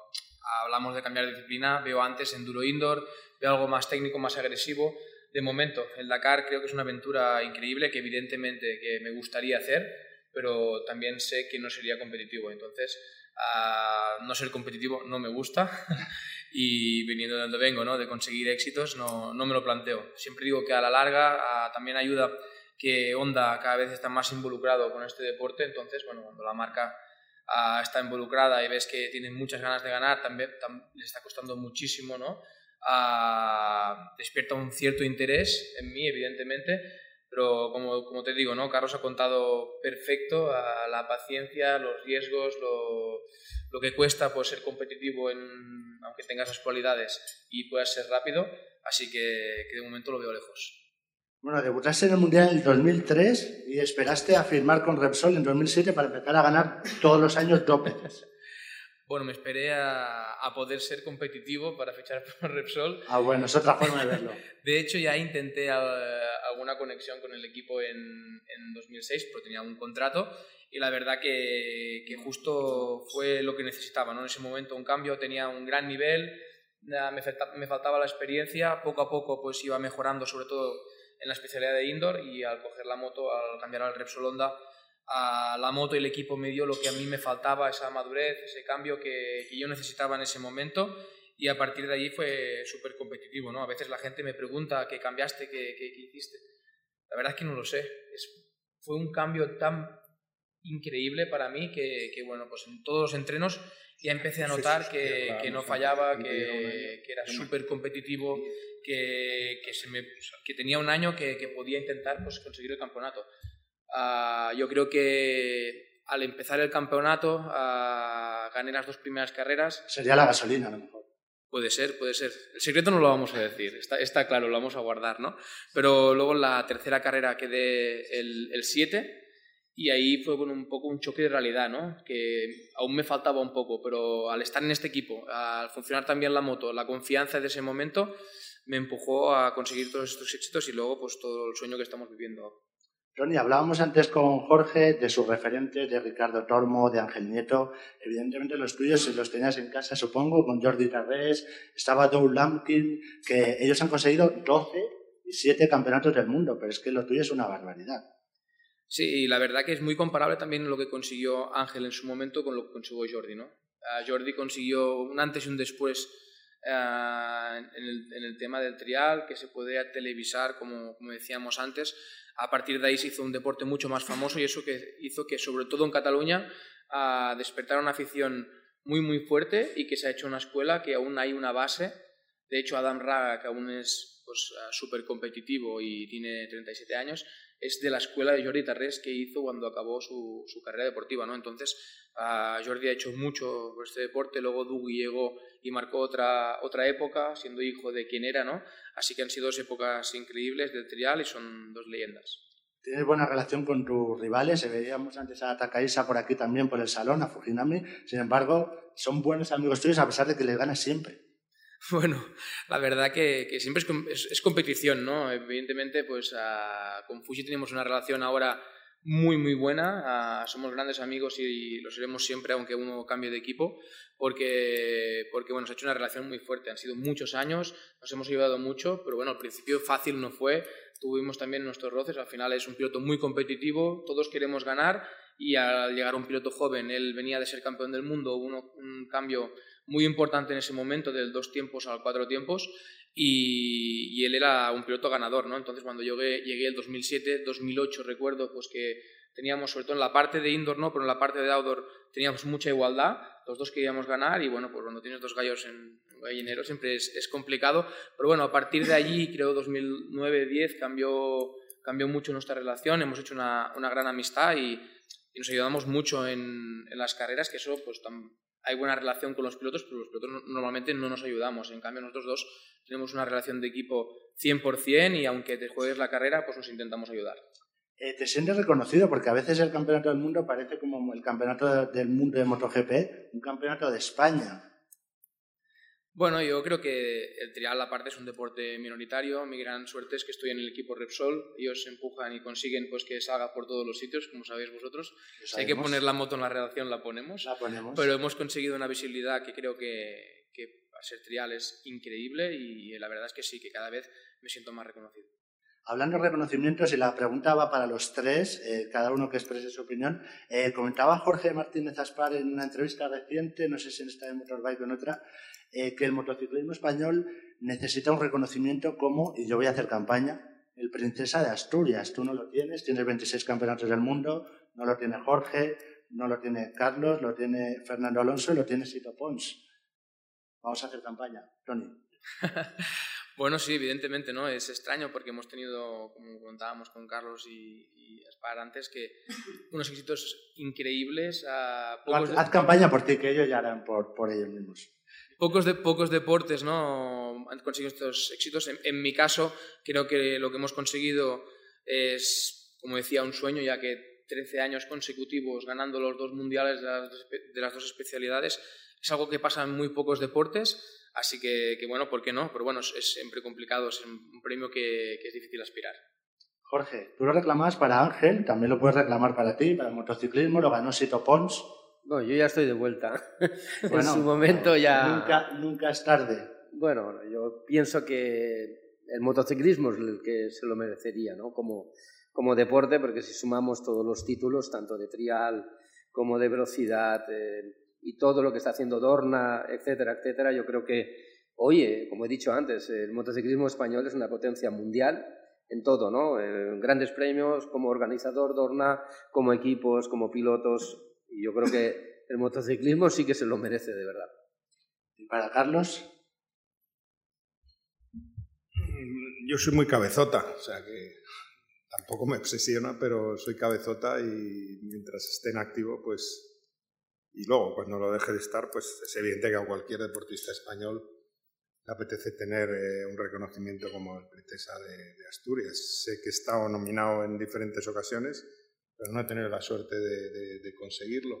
hablamos de cambiar de disciplina veo antes enduro indoor, veo algo más técnico, más agresivo, de momento, el Dakar creo que es una aventura increíble que evidentemente que me gustaría hacer, pero también sé que no sería competitivo. Entonces, no ser competitivo no me gusta y viniendo de donde vengo, ¿no? de conseguir éxitos, no, no me lo planteo. Siempre digo que a la larga también ayuda que Honda cada vez está más involucrado con este deporte, entonces, bueno, cuando la marca está involucrada y ves que tiene muchas ganas de ganar, también, le está costando muchísimo, ¿no? despierta un cierto interés en mí, evidentemente, Pero como, como te digo, ¿no? Carlos ha contado perfecto a la paciencia, los riesgos, lo, lo que cuesta pues, ser competitivo en, aunque tengas las cualidades y puedas ser rápido, así que, que de momento lo veo lejos. Bueno, debutaste en el Mundial en el 2003 y esperaste a firmar con Repsol en 2007 para empezar a ganar todos los años dos veces. Bueno, me esperé a, a, poder ser competitivo para fichar por Repsol. Ah, bueno, es otra forma de verlo. De hecho, ya intenté a, alguna conexión con el equipo en, en 2006, pero tenía un contrato y la verdad que, que, justo fue lo que necesitaba. ¿no? En ese momento un cambio, tenía un gran nivel, me, faltaba, me faltaba la experiencia, poco a poco pues iba mejorando, sobre todo en la especialidad de indoor y al coger la moto, al cambiar al Repsol Honda, a la moto y el equipo me dio lo que a mí me faltaba, esa madurez, ese cambio que, que yo necesitaba en ese momento y a partir de ahí fue súper competitivo. ¿no? A veces la gente me pregunta qué cambiaste, qué, qué, qué hiciste. La verdad es que no lo sé. Es, fue un cambio tan increíble para mí que, que, bueno, pues en todos los entrenos ya empecé a notar que, que no fallaba, que, que era súper competitivo, que, que, se me, que tenía un año que, que podía intentar pues, conseguir el campeonato. Uh, yo creo que al empezar el campeonato uh, gané las dos primeras carreras. Sería la gasolina, a lo mejor. Puede ser, puede ser. El secreto no lo vamos a decir, está, está claro, lo vamos a guardar, ¿no? Pero luego en la tercera carrera quedé el 7 y ahí fue con un poco un choque de realidad, ¿no? Que aún me faltaba un poco, pero al estar en este equipo, al funcionar también la moto, la confianza de ese momento me empujó a conseguir todos estos éxitos y luego pues todo el sueño que estamos viviendo. Tony, hablábamos antes con Jorge de sus referentes, de Ricardo Tormo, de Ángel Nieto. Evidentemente los tuyos los tenías en casa, supongo, con Jordi Tarrés, estaba Doug Lampkin, que ellos han conseguido 12 y 7 campeonatos del mundo, pero es que lo tuyo es una barbaridad. Sí, y la verdad que es muy comparable también lo que consiguió Ángel en su momento con lo que consiguió Jordi, ¿no? Jordi consiguió un antes y un después uh, en, el, en, el, tema del trial, que se podía televisar, como, como decíamos antes, a partir de ahí se hizo un deporte mucho más famoso y eso que hizo que, sobre todo en Cataluña, uh, despertara una afición muy, muy fuerte y que se ha hecho una escuela que aún hay una base. De hecho, Adam Raga, que aún es pues, súper competitivo y tiene 37 años, es de la escuela de Jordi Tarrés que hizo cuando acabó su, su carrera deportiva. ¿no? Entonces, Jordi ha hecho mucho por este deporte, luego Dugu llegó y marcó otra, otra época, siendo hijo de quien era, ¿no? Así que han sido dos épocas increíbles del trial y son dos leyendas. Tienes buena relación con tus rivales, veíamos antes a Takaisa por aquí también, por el salón, a Fujinami, sin embargo, son buenos amigos tuyos a pesar de que les ganas siempre. Bueno, la verdad que, que siempre es, competición, ¿no? Evidentemente, pues con Fuji tenemos una relación ahora muy, muy buena. Somos grandes amigos y lo seremos siempre, aunque uno cambie de equipo, porque, porque bueno, se ha hecho una relación muy fuerte. Han sido muchos años, nos hemos ayudado mucho, pero bueno, al principio fácil no fue. Tuvimos también nuestros roces. Al final es un piloto muy competitivo, todos queremos ganar y al llegar un piloto joven, él venía de ser campeón del mundo, hubo un cambio muy importante en ese momento, del dos tiempos al cuatro tiempos, y, y él era un piloto ganador, ¿no? Entonces cuando llegué, llegué el 2007, 2008 recuerdo pues que teníamos, sobre todo en la parte de indoor, ¿no? Pero en la parte de outdoor teníamos mucha igualdad, los dos queríamos ganar y bueno, pues cuando tienes dos gallos en gallinero siempre es, es complicado, pero bueno, a partir de allí, creo 2009-10 cambió, cambió mucho nuestra relación, hemos hecho una, una gran amistad y, y, nos ayudamos mucho en, en las carreras, que eso pues tam, hay buena relación con los pilotos, pero los pilotos normalmente no nos ayudamos. En cambio, nosotros dos tenemos una relación de equipo 100% y aunque te juegues la carrera, pues nos intentamos ayudar. Eh, ¿Te sientes reconocido? Porque a veces el campeonato del mundo parece como el campeonato del mundo de MotoGP, un campeonato de España. Bueno, yo creo que el trial aparte es un deporte minoritario. Mi gran suerte es que estoy en el equipo Repsol. Ellos empujan y consiguen pues que salga por todos los sitios, como sabéis vosotros. Si hay que poner la moto en la redacción, la ponemos. La ponemos. Pero hemos conseguido una visibilidad que creo que, que a ser trial es increíble y la verdad es que sí, que cada vez me siento más reconocido. Hablando de reconocimientos, y la pregunta va para los tres, eh, cada uno que exprese su opinión, eh, comentaba Jorge Martínez Aspar en una entrevista reciente, no sé si en esta de Motorbike o en otra, eh, que el motociclismo español necesita un reconocimiento como, y yo voy a hacer campaña, el Princesa de Asturias. Tú no lo tienes, tienes 26 campeonatos del mundo, no lo tiene Jorge, no lo tiene Carlos, lo tiene Fernando Alonso y lo tiene Sito Pons. Vamos a hacer campaña. Tony. Bueno, sí, evidentemente, ¿no? Es extraño porque hemos tenido, como contábamos con Carlos y, y Aspar antes, que unos éxitos increíbles. A pocos haz, campaña por ti, que ellos ya harán por, por ellos mismos. Pocos, de, pocos deportes ¿no? han conseguido estos éxitos. En, mi caso, creo que lo que hemos conseguido es, como decía, un sueño, ya que 13 años consecutivos ganando los dos mundiales de las, de las dos especialidades es algo que pasa en muy pocos deportes Así que, bueno, ¿por qué no? Pero bueno, es, siempre complicado, es un premio que, es difícil aspirar. Jorge, tú lo reclamabas para Ángel, también lo puedes reclamar para ti, para el motociclismo, lo ganó Sito Pons. No, yo ya estoy de vuelta. en su momento ya... Nunca, nunca es tarde. Bueno, yo pienso que el motociclismo es el que se lo merecería, ¿no? Como, como deporte, porque si sumamos todos los títulos, tanto de trial como de velocidad, eh, y todo lo que está haciendo Dorna, etcétera, etcétera, yo creo que, oye, como he dicho antes, el motociclismo español es una potencia mundial en todo, ¿no? En grandes premios, como organizador Dorna, como equipos, como pilotos, y yo creo que el motociclismo sí que se lo merece de verdad. ¿Y para Carlos? Yo soy muy cabezota, o sea que tampoco me obsesiona, pero soy cabezota y mientras esté en activo, pues y luego, cuando lo deje de estar, pues es evidente que a cualquier deportista español le apetece tener eh, un reconocimiento como el Princesa de, Asturias. Sé que he estado nominado en diferentes ocasiones, pero no he tenido la suerte de, conseguirlo.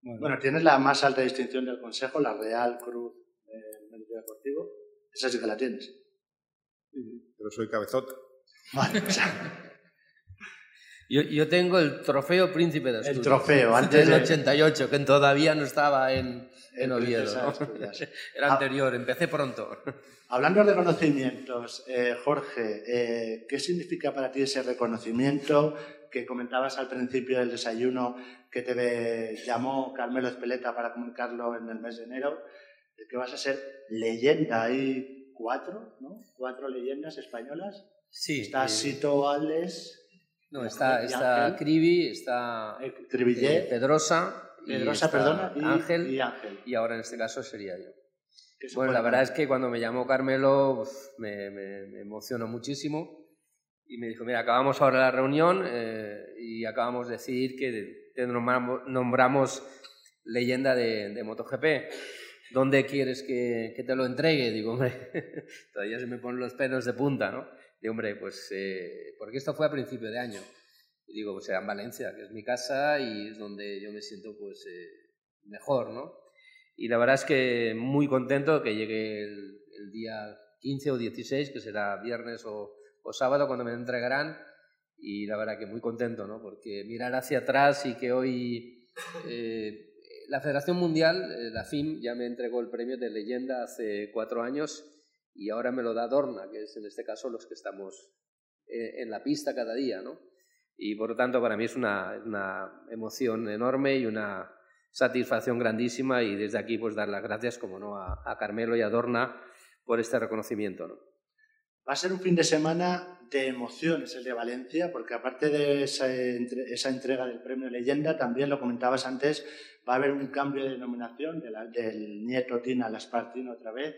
Bueno. tienes la más alta distinción del Consejo, la Real Cruz del Mérito Deportivo. Esa sí que la tienes. Sí, pero soy cabezota. Vale, o sea, yo, yo, tengo el trofeo Príncipe de Asturias. El trofeo, antes del 88, que todavía no estaba en, en Oviedo. Era ah. anterior, empecé pronto. Hablando de reconocimientos, eh, Jorge, eh, ¿qué significa para ti ese reconocimiento que comentabas al principio del desayuno que te llamó Carmelo Espeleta para comunicarlo en el mes de enero? Que vas a ser leyenda. Hay cuatro, ¿no? Cuatro leyendas españolas. Sí. Está Sito Aldes, no, está, está Cribi, está eh, eh, Pedrosa, Pedrosa perdona, y Ángel, y Ángel. Y ahora en este caso sería yo. Bueno, la verdad es que cuando me llamó Carmelo me, me, emocionó muchísimo y me dijo, mira, acabamos ahora la reunión eh, y acabamos de decir que te nombramos, leyenda de, de MotoGP. ¿Dónde quieres que, que, te lo entregue? Digo, hombre, todavía se me ponen los pelos de punta, ¿no? de hombre, pues, eh, porque esto fue a principio de año. Y digo, pues era en Valencia, que es mi casa y es donde yo me siento, pues, eh, mejor, ¿no? Y la verdad es que muy contento que llegue el, día 15 o 16, que será viernes o, o, sábado, cuando me entregarán. Y la verdad que muy contento, ¿no? Porque mirar hacia atrás y que hoy eh, la Federación Mundial, la FIM, ya me entregó el premio de leyenda hace cuatro años y ahora me lo da Dorna, que es en este caso los que estamos eh, en la pista cada día, ¿no? Y por lo tanto para mí es una, una, emoción enorme y una satisfacción grandísima y desde aquí pues dar las gracias, como no, a, a Carmelo y a Dorna por este reconocimiento, ¿no? Va a ser un fin de semana de emociones el de Valencia, porque aparte de esa, esa entrega del premio Leyenda, también lo comentabas antes, va a haber un cambio de denominación de la, del nieto Tina Laspartino otra vez,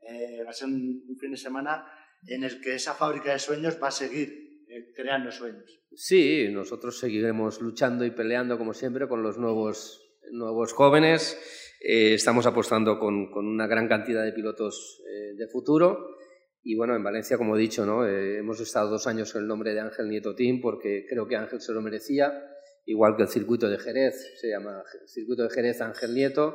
eh, va a ser un, fin de semana en el que esa fábrica de sueños va a seguir eh, creando sueños. Sí, nosotros seguiremos luchando y peleando como siempre con los nuevos, nuevos jóvenes. Eh, estamos apostando con, con, una gran cantidad de pilotos de futuro. Y bueno, en Valencia, como he dicho, ¿no? hemos estado dos años en el nombre de Ángel Nieto Team porque creo que Ángel se lo merecía, igual que el circuito de Jerez, se llama Circuito de Jerez Ángel Nieto.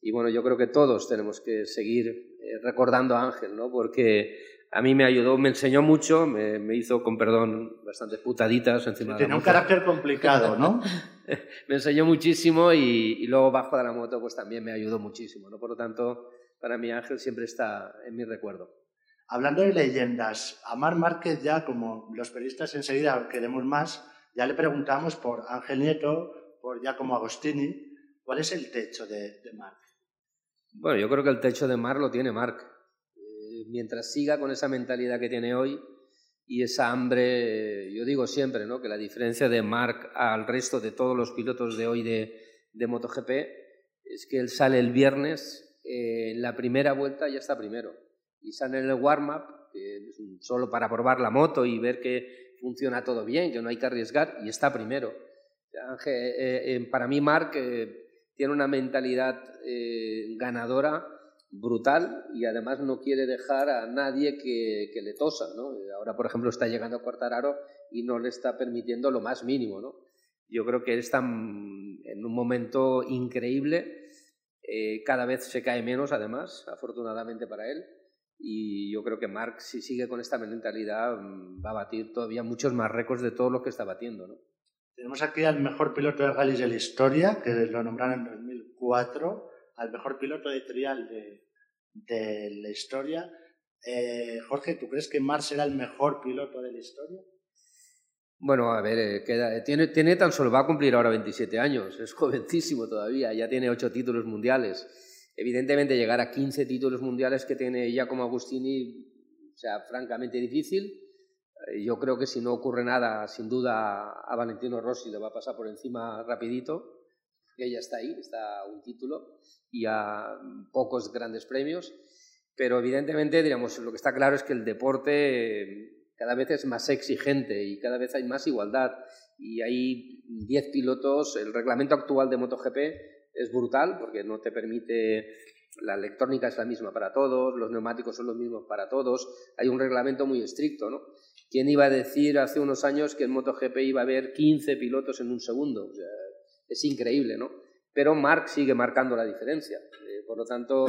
Y bueno, yo creo que todos tenemos que seguir eh, recordando a Ángel, ¿no? Porque a mí me ayudó, me enseñó mucho, me, hizo, con perdón, bastantes putaditas encima de la Tiene un carácter complicado, ¿no? me enseñó muchísimo y, luego bajo de la moto pues también me ayudó muchísimo, ¿no? Por lo tanto, para mí Ángel siempre está en mi recuerdo. Hablando de leyendas, a Mar Márquez ya, como los periodistas enseguida queremos más, ya le preguntamos por Ángel Nieto, por Giacomo Agostini, ¿cuál es el techo de, de Marc? Bueno, yo creo que el techo de Mar lo tiene Marc. Eh, mientras siga con esa mentalidad que tiene hoy y esa hambre, yo digo siempre, ¿no? Que la diferencia de Marc al resto de todos los pilotos de hoy de, de MotoGP es que él sale el viernes, eh, en la primera vuelta ya está primero. Y sale en el warm-up, solo para probar la moto y ver que funciona todo bien, que no hay que arriesgar, y está primero. Eh, eh, para mí, Marc tiene una mentalidad ganadora brutal y además no quiere dejar a nadie que, le tosa. ¿no? Ahora, por ejemplo, está llegando a Cuartararo y no le está permitiendo lo más mínimo. ¿no? Yo creo que él está en un momento increíble. Eh, cada vez se cae menos, además, afortunadamente para él. Y yo creo que Marc, si sigue con esta mentalidad, mm, va a batir todavía muchos más récords de todo lo que está batiendo. ¿no? Tenemos aquí al mejor piloto de rally de la historia, que lo nombraron en 2004 al mejor piloto de trial de, la historia. Eh, Jorge, ¿tú crees que Mar será el mejor piloto de la historia? Bueno, a ver, eh, queda, tiene, tiene tan solo, va a cumplir ahora 27 años, es jovencísimo todavía, ya tiene 8 títulos mundiales. Evidentemente llegar a 15 títulos mundiales que tiene Giacomo Agustini, o sea, francamente difícil. Eh, yo creo que si no ocurre nada, sin duda a Valentino Rossi le va a pasar por encima rapidito. Que ya está ahí, está un título y a pocos grandes premios, pero evidentemente, digamos, lo que está claro es que el deporte eh, cada vez es más exigente y cada vez hay más igualdad. Y hay 10 pilotos, el reglamento actual de MotoGP es brutal porque no te permite la electrónica es la misma para todos, los neumáticos son los mismos para todos, hay un reglamento muy estricto, ¿no? ¿Quién iba a decir hace unos años que en MotoGP iba a haber 15 pilotos en un segundo? es increíble, ¿no? Pero Mark sigue marcando la diferencia. Eh, por lo tanto,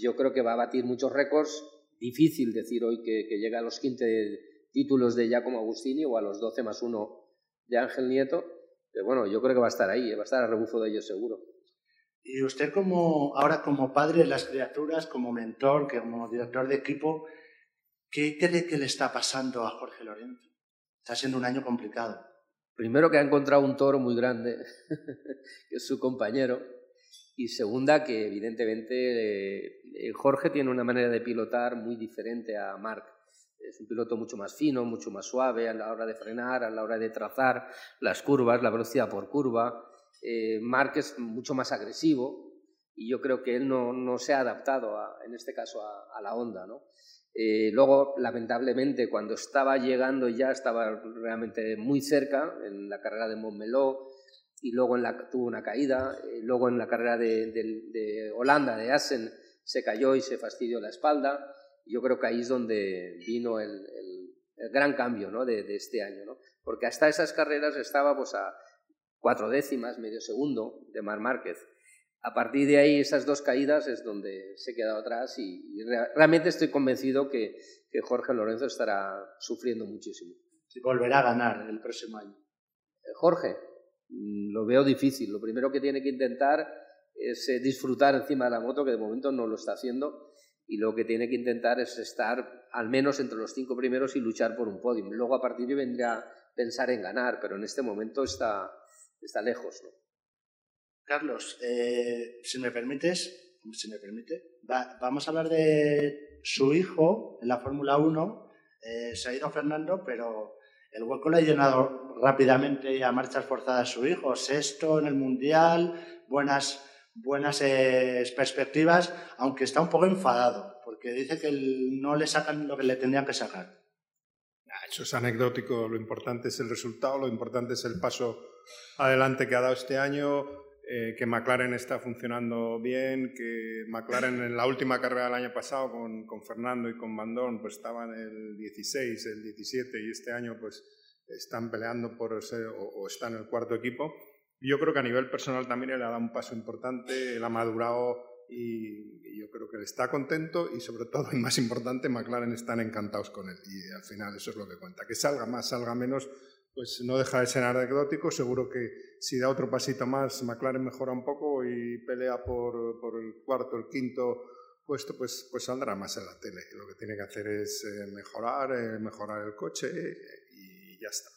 yo creo que va a batir muchos récords. Difícil decir hoy que, que llegue a los 15 títulos de Giacomo Agustini o a los 12 más 1 de Ángel Nieto. Pero bueno, yo creo que va a estar ahí, va a estar a rebufo de ellos seguro. Y usted como ahora como padre de las criaturas, como mentor, como director de equipo, ¿qué cree que le está pasando a Jorge Lorenzo? Está siendo un año complicado. Primero que ha encontrado un toro muy grande, que es su compañero, y segunda que evidentemente eh, Jorge tiene una manera de pilotar muy diferente a Marc. Es un piloto mucho más fino, mucho más suave a la hora de frenar, a la hora de trazar las curvas, la velocidad por curva. Eh, es mucho más agresivo y yo creo que él no, no se ha adaptado, en este caso, a, la onda. ¿no? Eh, luego, lamentablemente, cuando estaba llegando ya estaba realmente muy cerca en la carrera de Montmeló y luego tuvo una caída. Eh, luego en la carrera de, Holanda, de Assen, se cayó y se fastidió la espalda. Yo creo que ahí es donde vino el, gran cambio ¿no? de, este año. ¿no? Porque hasta esas carreras estaba pues, a cuatro décimas, medio segundo de Mar Márquez a partir de ahí, esas dos caídas es donde se ha quedado atrás y, realmente estoy convencido que, Jorge Lorenzo estará sufriendo muchísimo. Si volverá a ganar el próximo año. Eh, Jorge, mm, lo veo difícil. Lo primero que tiene que intentar es eh, disfrutar encima de la moto, que de momento no lo está haciendo, y lo que tiene que intentar es estar al menos entre los cinco primeros y luchar por un podio. Luego a partir de ahí vendrá pensar en ganar, pero en este momento está, está lejos. ¿no? Carlos, eh, si me permites, si me permite, vamos a hablar de su hijo en la Fórmula 1. Eh, se ha ido Fernando, pero el hueco lo ha llenado rápidamente y a marchas forzadas su hijo. Sexto en el Mundial, buenas, buenas eh, perspectivas, aunque está un poco enfadado, porque dice que no le sacan lo que le tendrían que sacar. Eso es anecdótico, lo importante es el resultado, lo importante es el paso adelante que ha dado este año eh, que McLaren está funcionando bien, que McLaren en la última carrera del año pasado con, con Fernando y con Bandón pues estaban el 16, el 17 y este año pues están peleando por o, o están en el cuarto equipo. Yo creo que a nivel personal también él ha dado un paso importante, él ha madurado y, y, yo creo que él está contento y sobre todo, y más importante, McLaren están encantados con él y al final eso es lo que cuenta. Que salga más, salga menos, pues no deja de ser anecdótico. Seguro que si da otro pasito más, McLaren mejora un poco y pelea por, por el cuarto, el quinto puesto, pues, pues saldrá más en la tele. Lo que tiene que hacer es eh, mejorar, eh, mejorar el coche y ya está.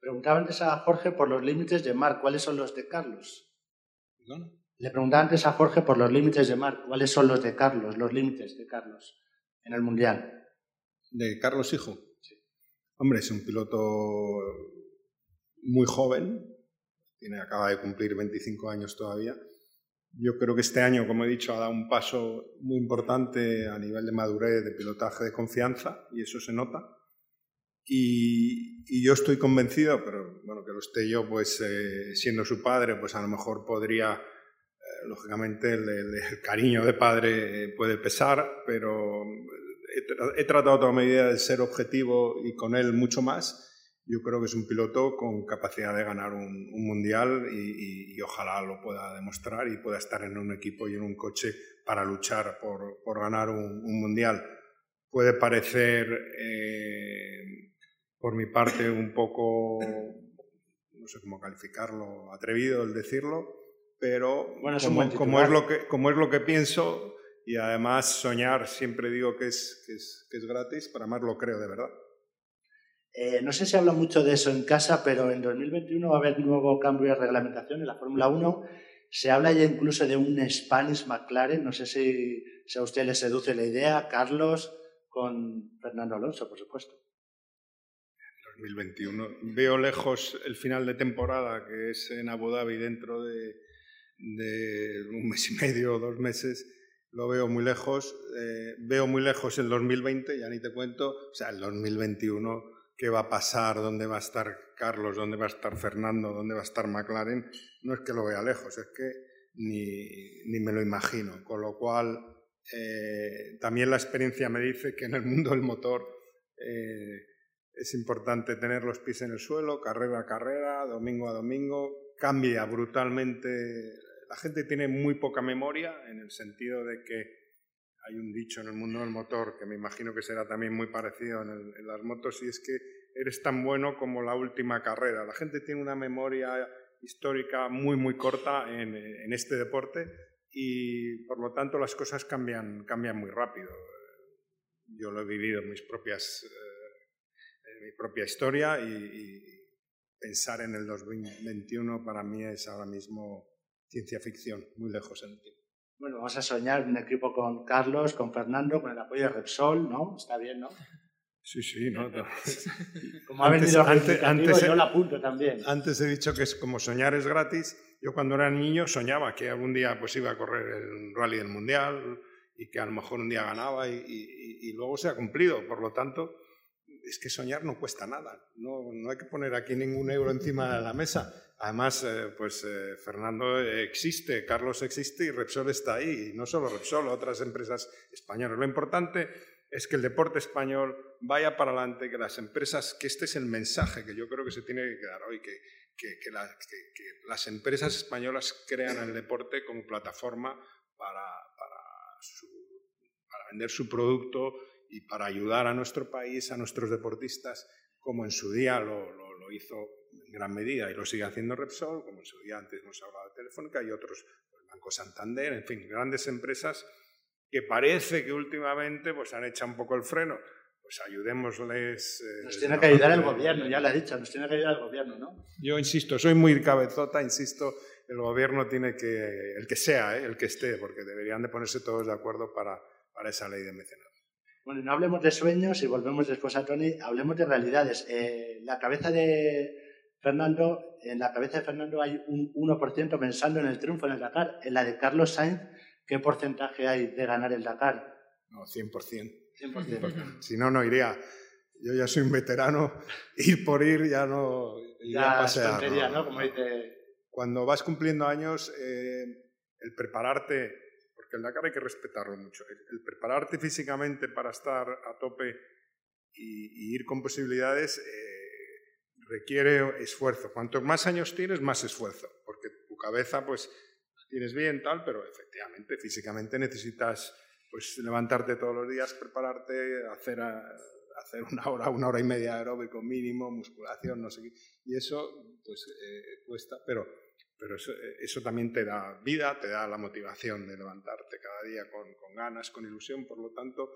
Preguntaba antes a Jorge por los límites de Mar, ¿cuáles son los de Carlos? Le preguntaba antes a Jorge por los límites de Mar, ¿cuáles son los de Carlos, los límites de Carlos en el Mundial? ¿De Carlos Hijo? Hombre, es un piloto muy joven, tiene, acaba de cumplir 25 años todavía, Yo creo que este año, como he dicho, ha dado un paso muy importante a nivel de madurez, de pilotaje, de confianza, y eso se nota. Y, yo estoy convencido, pero bueno, que lo esté yo, pues eh, siendo su padre, pues a lo mejor podría, eh, lógicamente, el, cariño de padre eh, puede pesar, pero he, tratado toda medida de ser objetivo y con él mucho más. Yo creo que es un piloto con capacidad de ganar un, mundial y, ojalá lo pueda demostrar y pueda estar en un equipo y en un coche para luchar por, por ganar un, mundial. Puede parecer por mi parte un poco, no sé cómo calificarlo, atrevido el decirlo, pero bueno, como, es lo que, como es lo que pienso y además soñar, siempre digo que es, que es, que es gratis, para más lo creo de verdad. Eh, no sé si habla mucho de eso en casa, pero en 2021 va a haber nuevo cambio de reglamentación en la Fórmula 1. Se habla ya incluso de un Spanish McLaren. No sé si, si a usted le seduce la idea, Carlos, con Fernando Alonso, por supuesto. 2021. Veo lejos el final de temporada, que es en Abu Dhabi dentro de, un mes y medio o dos meses. Lo veo muy lejos. Eh, veo muy lejos el 2020, ya ni te cuento. O sea, el 2021, ¿qué va a pasar? ¿Dónde va a estar Carlos? ¿Dónde va a estar Fernando? ¿Dónde va a estar McLaren? No es que lo vea lejos, es que ni, me lo imagino. Con lo cual, eh, también la experiencia me dice que en el mundo del motor eh, es importante tener los pies en el suelo, carrera a carrera, domingo a domingo. Cambia brutalmente. La gente tiene muy poca memoria en el sentido de que hay un dicho en el mundo del motor que me imagino que será también muy parecido en, las motos y es que eres tan bueno como la última carrera. La gente tiene una memoria histórica muy, muy corta en, en este deporte y por lo tanto las cosas cambian, cambian muy rápido. Yo lo he vivido en mis propias eh, mi propia historia y, pensar en el 2021 para mí es ahora mismo ciencia ficción, muy lejos en el tiempo. Bueno, vamos a soñar un equipo con Carlos, con Fernando, con el apoyo de Repsol, ¿no? Está bien, ¿no? Sí, sí, ¿no? como ha venido antes, antes, yo lo apunto también. Antes he dicho que es como soñar es gratis. Yo cuando era niño soñaba que algún día pues iba a correr el rally del mundial y que a lo mejor un día ganaba y, y luego se ha cumplido. Por lo tanto, es que soñar no cuesta nada, no, no, hay que poner aquí ningún euro encima de la mesa. Además, eh, pues eh, Fernando existe, Carlos existe y Repsol está ahí, y no solo Repsol, otras empresas españolas. Lo importante es que el deporte español vaya para adelante, que las empresas, que este es el mensaje que yo creo que se tiene que quedar hoy, que, que, que, las empresas españolas crean el deporte como plataforma para, para, para vender su producto y para ayudar a nuestro país, a nuestros deportistas, como en su día lo, lo, hizo en gran medida y lo sigue haciendo Repsol, como en su día antes hemos hablado de Telefónica y otros, el Banco Santander, en fin, grandes empresas que parece que últimamente pues, han echado un poco el freno. Pues ayudémosles. Eh, nos tiene que ayudar el gobierno, ya lo ha dicho, nos tiene que ayudar el gobierno, ¿no? Yo insisto, soy muy cabezota, insisto, el gobierno tiene que, el que sea, eh, el que esté, porque deberían de ponerse todos de acuerdo para, para esa ley de mecenazgo. Bueno, no hablemos de sueños y volvemos después a Tony, hablemos de realidades. Eh, la cabeza de Fernando, en la cabeza de Fernando hay un 1% pensando en el triunfo en el Dakar. En la de Carlos Sainz, ¿qué porcentaje hay de ganar el Dakar? No, 100%. 100%. Si no, no iría. Yo ya soy un veterano, ir por ir ya no... Ya, ya ¿no? Como dice... Cuando vas cumpliendo años, eh, el prepararte porque el Dakar hay que respetarlo mucho. El, prepararte físicamente para estar a tope y, ir con posibilidades eh, requiere esfuerzo. Cuanto más años tienes, más esfuerzo, porque tu cabeza pues tienes bien tal, pero efectivamente físicamente necesitas pues levantarte todos los días, prepararte, hacer, hacer una hora, una hora y media aeróbico mínimo, musculación, no sé qué. Y eso pues eh, cuesta, pero pero eh, eso, también te da vida, te da la motivación de levantarte cada día con, ganas, con ilusión. Por lo tanto,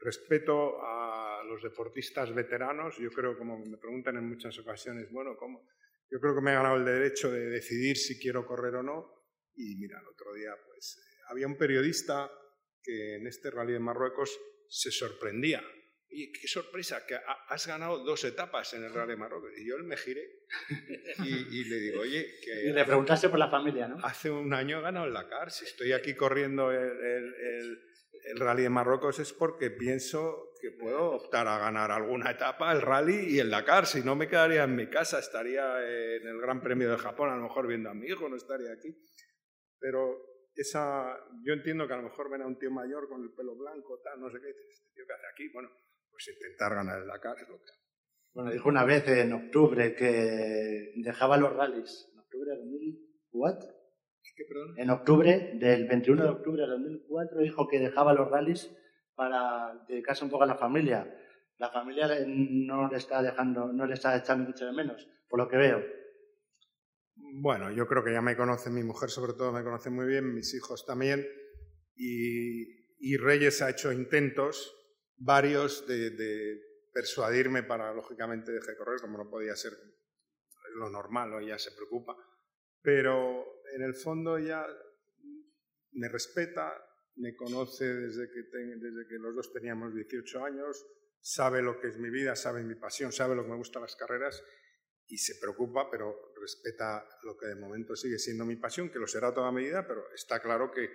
respeto a los deportistas veteranos. Yo creo, como me preguntan en muchas ocasiones, bueno, ¿cómo? Yo creo que me he ganado el derecho de decidir si quiero correr o no. Y mira, el otro día, pues, eh, había un periodista que en este rally de Marruecos se sorprendía oye, qué sorpresa, que has ganado dos etapas en el Rally de Marruecos. Y yo me giré y, le digo, oye, que... Y le preguntaste por la familia, ¿no? Hace un año he ganado el Dakar. Si estoy aquí corriendo el, el Rally de Marruecos es porque pienso que puedo optar a ganar alguna etapa, el Rally y el Dakar. Si no, me quedaría en mi casa, estaría en el Gran Premio de Japón, a lo mejor viendo a mi hijo, no estaría aquí. Pero esa, yo entiendo que a lo mejor ven a un tío mayor con el pelo blanco, tal, no sé qué, este tío que hace aquí, bueno, pues intentar ganar el Dakar es lo que Bueno, dijo una vez en octubre que dejaba los rallies, en octubre de 2004. ¿Qué, perdón? En octubre, del 21 de octubre de 2004, dijo que dejaba los rallies para dedicarse un poco a la familia. La familia no le está dejando, no le está echando mucho de menos, por lo que veo. Bueno, yo creo que ya me conoce, mi mujer sobre todo me conoce muy bien, mis hijos también, y, Reyes ha hecho intentos, varios, de, persuadirme para, lógicamente, dejar de correr, como no podía ser lo normal, o ya se preocupa, pero en el fondo ya me respeta, me conoce desde que, desde que los dos teníamos 18 años, sabe lo que es mi vida, sabe mi pasión, sabe lo que me gustan las carreras y se preocupa, pero respeta lo que de momento sigue siendo mi pasión, que lo será toda mi vida, pero está claro que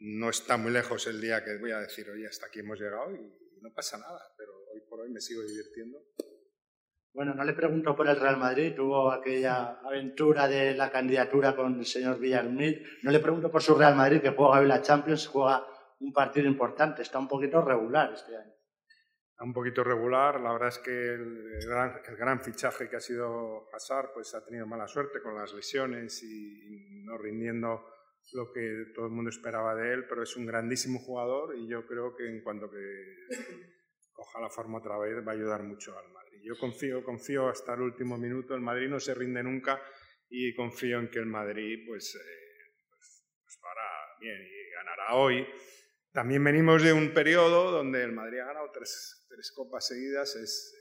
no está muy lejos el día que voy a decir, oye, hasta aquí hemos llegado y, no pasa nada, pero hoy por hoy me sigo divirtiendo. Bueno, no le pregunto por el Real Madrid, tuvo aquella aventura de la candidatura con el señor Villarmir. No le pregunto por su Real Madrid, que juega hoy la Champions, juega un partido importante, está un poquito regular este año un poquito regular. La verdad es que el, gran, fichaje que ha sido Hazard pues ha tenido mala suerte con las lesiones y, no rindiendo lo que todo el mundo esperaba de él, pero es un grandísimo jugador y yo creo que en cuanto que coja la forma otra vez va a ayudar mucho al Madrid. Yo confío, confío hasta el último minuto, el Madrid no se rinde nunca y confío en que el Madrid pues, eh, pues, pues bien y ganará hoy. También venimos de un periodo donde el Madrid ha ganado tres, tres copas seguidas, es,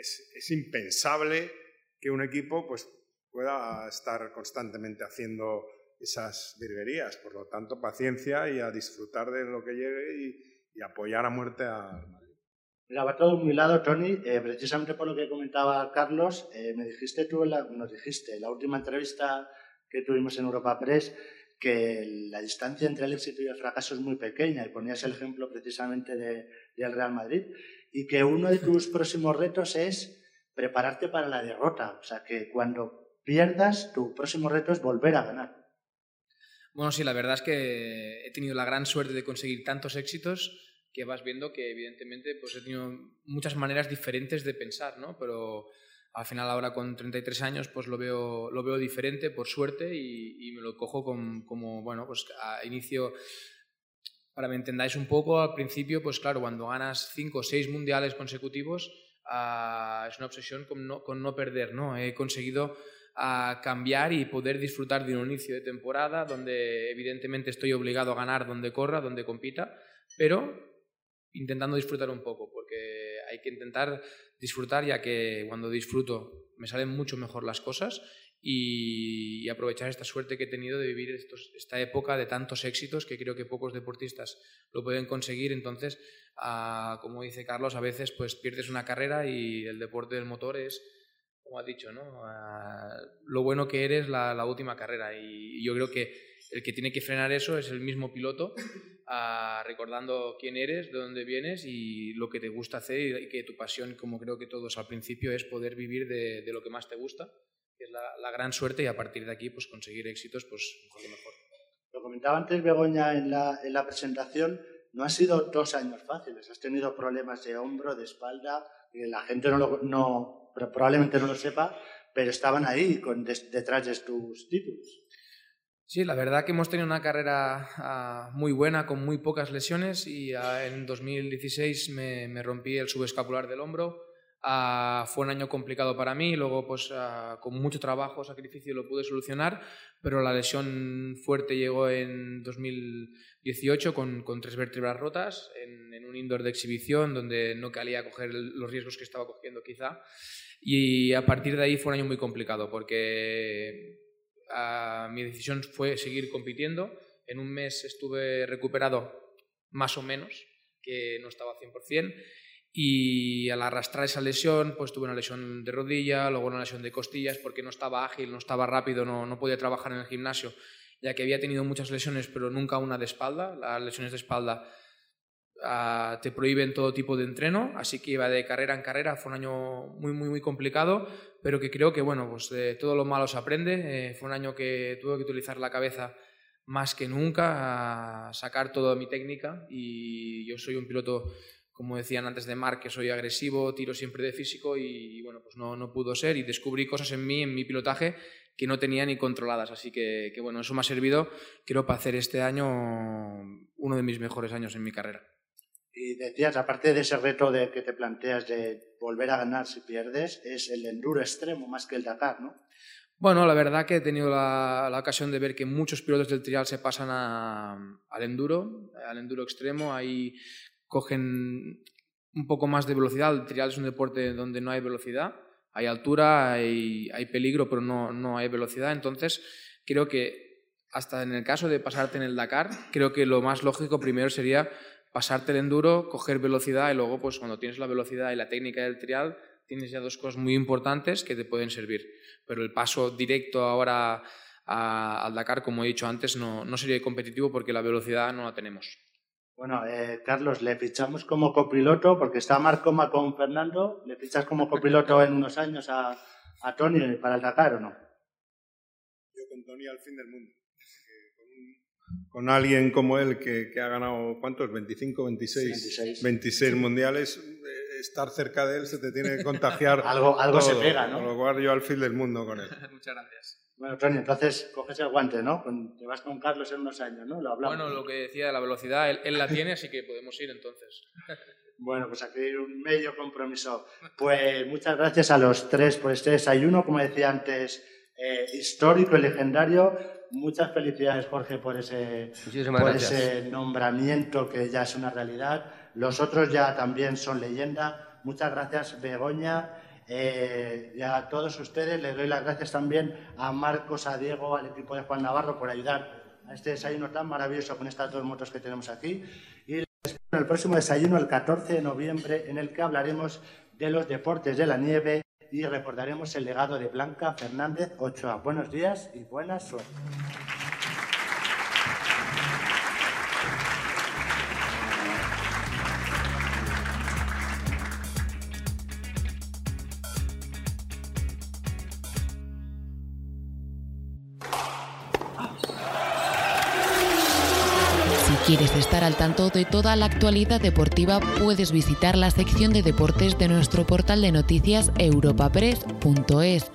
es, es, impensable que un equipo pues, pueda estar constantemente haciendo esas virguerías. Por lo tanto, paciencia y a disfrutar de lo que llegue y, apoyar a muerte al Madrid. Mira, va todo muy lado, Tony. Eh, precisamente por lo que comentaba Carlos, eh, me dijiste tú, nos dijiste en la última entrevista que tuvimos en Europa Press, que la distancia entre el éxito y el fracaso es muy pequeña y ponías el ejemplo precisamente de, del Real Madrid y que uno de tus próximos retos es prepararte para la derrota. O sea, que cuando pierdas, tu próximo reto es volver a ganar. Bueno, sí, la verdad es que he tenido la gran suerte de conseguir tantos éxitos que vas viendo que evidentemente pues he tenido muchas maneras diferentes de pensar, ¿no? Pero al final ahora con 33 años pues lo veo, lo veo diferente por suerte y, me lo cojo como, bueno, pues a inicio para me entendáis un poco, al principio, pues claro, cuando ganas cinco o seis mundiales consecutivos, ah, es una obsesión con no, con no, perder, ¿no? He conseguido ah, cambiar y poder disfrutar de un inicio de temporada donde evidentemente estoy obligado a ganar donde corra, donde compita, pero intentando disfrutar un poco, porque hay que intentar disfrutar ya que cuando disfruto me salen mucho mejor las cosas y, aprovechar esta suerte que he tenido de vivir esta época de tantos éxitos que creo que pocos deportistas lo pueden conseguir. Entonces, como dice Carlos, a veces pues pierdes una carrera y el deporte del motor es, como ha dicho, ¿no? lo bueno que eres la, última carrera. Y, yo creo que el que tiene que frenar eso es el mismo piloto, recordando quién eres, de dónde vienes y lo que te gusta hacer y que tu pasión, como creo que todos al principio, es poder vivir de, de lo que más te gusta que es la, gran suerte y a partir de aquí pues conseguir éxitos pues mejor que mejor. Lo comentaba antes Begoña en la, en la presentación, no han sido dos años fáciles, has tenido problemas de hombro, de espalda, y la gente no, lo, no probablemente no lo sepa, pero estaban ahí con, detrás de tus títulos. Sí, la verdad que hemos tenido una carrera ah, muy buena, con muy pocas lesiones y ah, en 2016 me, me rompí el subescapular del hombro, Ah, fue un año complicado para mí, luego pues ah, con mucho trabajo, sacrificio lo pude solucionar, pero la lesión fuerte llegó en 2018 con, con tres vértebras rotas en, en, un indoor de exhibición donde no calía coger los riesgos que estaba cogiendo quizá. Y a partir de ahí fue un año muy complicado porque mi decisión fue seguir compitiendo. En un mes estuve recuperado más o menos, que no estaba 100%. y al arrastrar esa lesión, pues tuve una lesión de rodilla, luego una lesión de costillas porque no estaba ágil, no estaba rápido, no, no podía trabajar en el gimnasio, ya que había tenido muchas lesiones, pero nunca una de espalda. Las lesiones de espalda ah, te prohíben todo tipo de entreno, así que iba de carrera en carrera, fue un año muy, muy, muy complicado, pero que creo que, bueno, pues de todo lo malo se aprende. Eh, fue un año que tuve que utilizar la cabeza más que nunca, a sacar toda mi técnica y yo soy un piloto como decían antes de Mark, que soy agresivo, tiro siempre de físico y, bueno, pues no, no, pudo ser y descubrí cosas en mí, en mi pilotaje, que no tenía ni controladas. Así que, que, bueno, eso me ha servido, creo, para hacer este año uno de mis mejores años en mi carrera. Y decías, aparte de ese reto de que te planteas de volver a ganar si pierdes, es el enduro extremo más que el Dakar, ¿no? Bueno, la verdad que he tenido la, ocasión de ver que muchos pilotos del trial se pasan al enduro, al enduro extremo. Hay cogen un poco más de velocidad. El trial es un deporte donde no hay velocidad, hay altura, hay, hay peligro, pero no, no hay velocidad. Entonces, creo que hasta en el caso de pasarte en el Dakar, creo que lo más lógico primero sería pasarte el enduro, coger velocidad y luego, pues cuando tienes la velocidad y la técnica del trial, tienes ya dos cosas muy importantes que te pueden servir. Pero el paso directo ahora al Dakar, como he dicho antes, no, no sería competitivo porque la velocidad no la tenemos. Bueno, eh, Carlos, le fichamos como copiloto, porque está Marcoma con Fernando, ¿le fichas como copiloto en unos años a, a Tony para el Dakar o no? Yo con Tony al fin del mundo. Con, alguien como él que, que, ha ganado, ¿cuántos? 25, 26, 26, 26 mundiales, eh, estar cerca de él se te tiene que contagiar. algo algo se pega, ¿no? Con lo cual yo al fin del mundo con él. Muchas gracias. Bueno, Tony, entonces coges el guante, ¿no? te vas con Carlos en unos años, ¿no? Lo hablamos. Bueno, lo que decía de la velocidad, él, la tiene, así que podemos ir entonces. Bueno, pues aquí hay un medio compromiso. Pues muchas gracias a los tres por este desayuno, como decía antes, eh, histórico y legendario. Muchas felicidades, Jorge, por ese, por ese nombramiento que ya es una realidad. Los otros ya también son leyenda. Muchas gracias, Begoña. Eh, y a todos ustedes les doy las gracias también a Marcos, a Diego, al equipo de Juan Navarro por ayudar a este desayuno tan maravilloso con estas dos motos que tenemos aquí. Y les espero en el próximo desayuno, el 14 de noviembre, en el que hablaremos de los deportes de la nieve y recordaremos el legado de Blanca Fernández Ochoa. Buenos días y buena suerte. Estar al tanto de toda la actualidad deportiva, puedes visitar la sección de deportes de nuestro portal de noticias europapress.es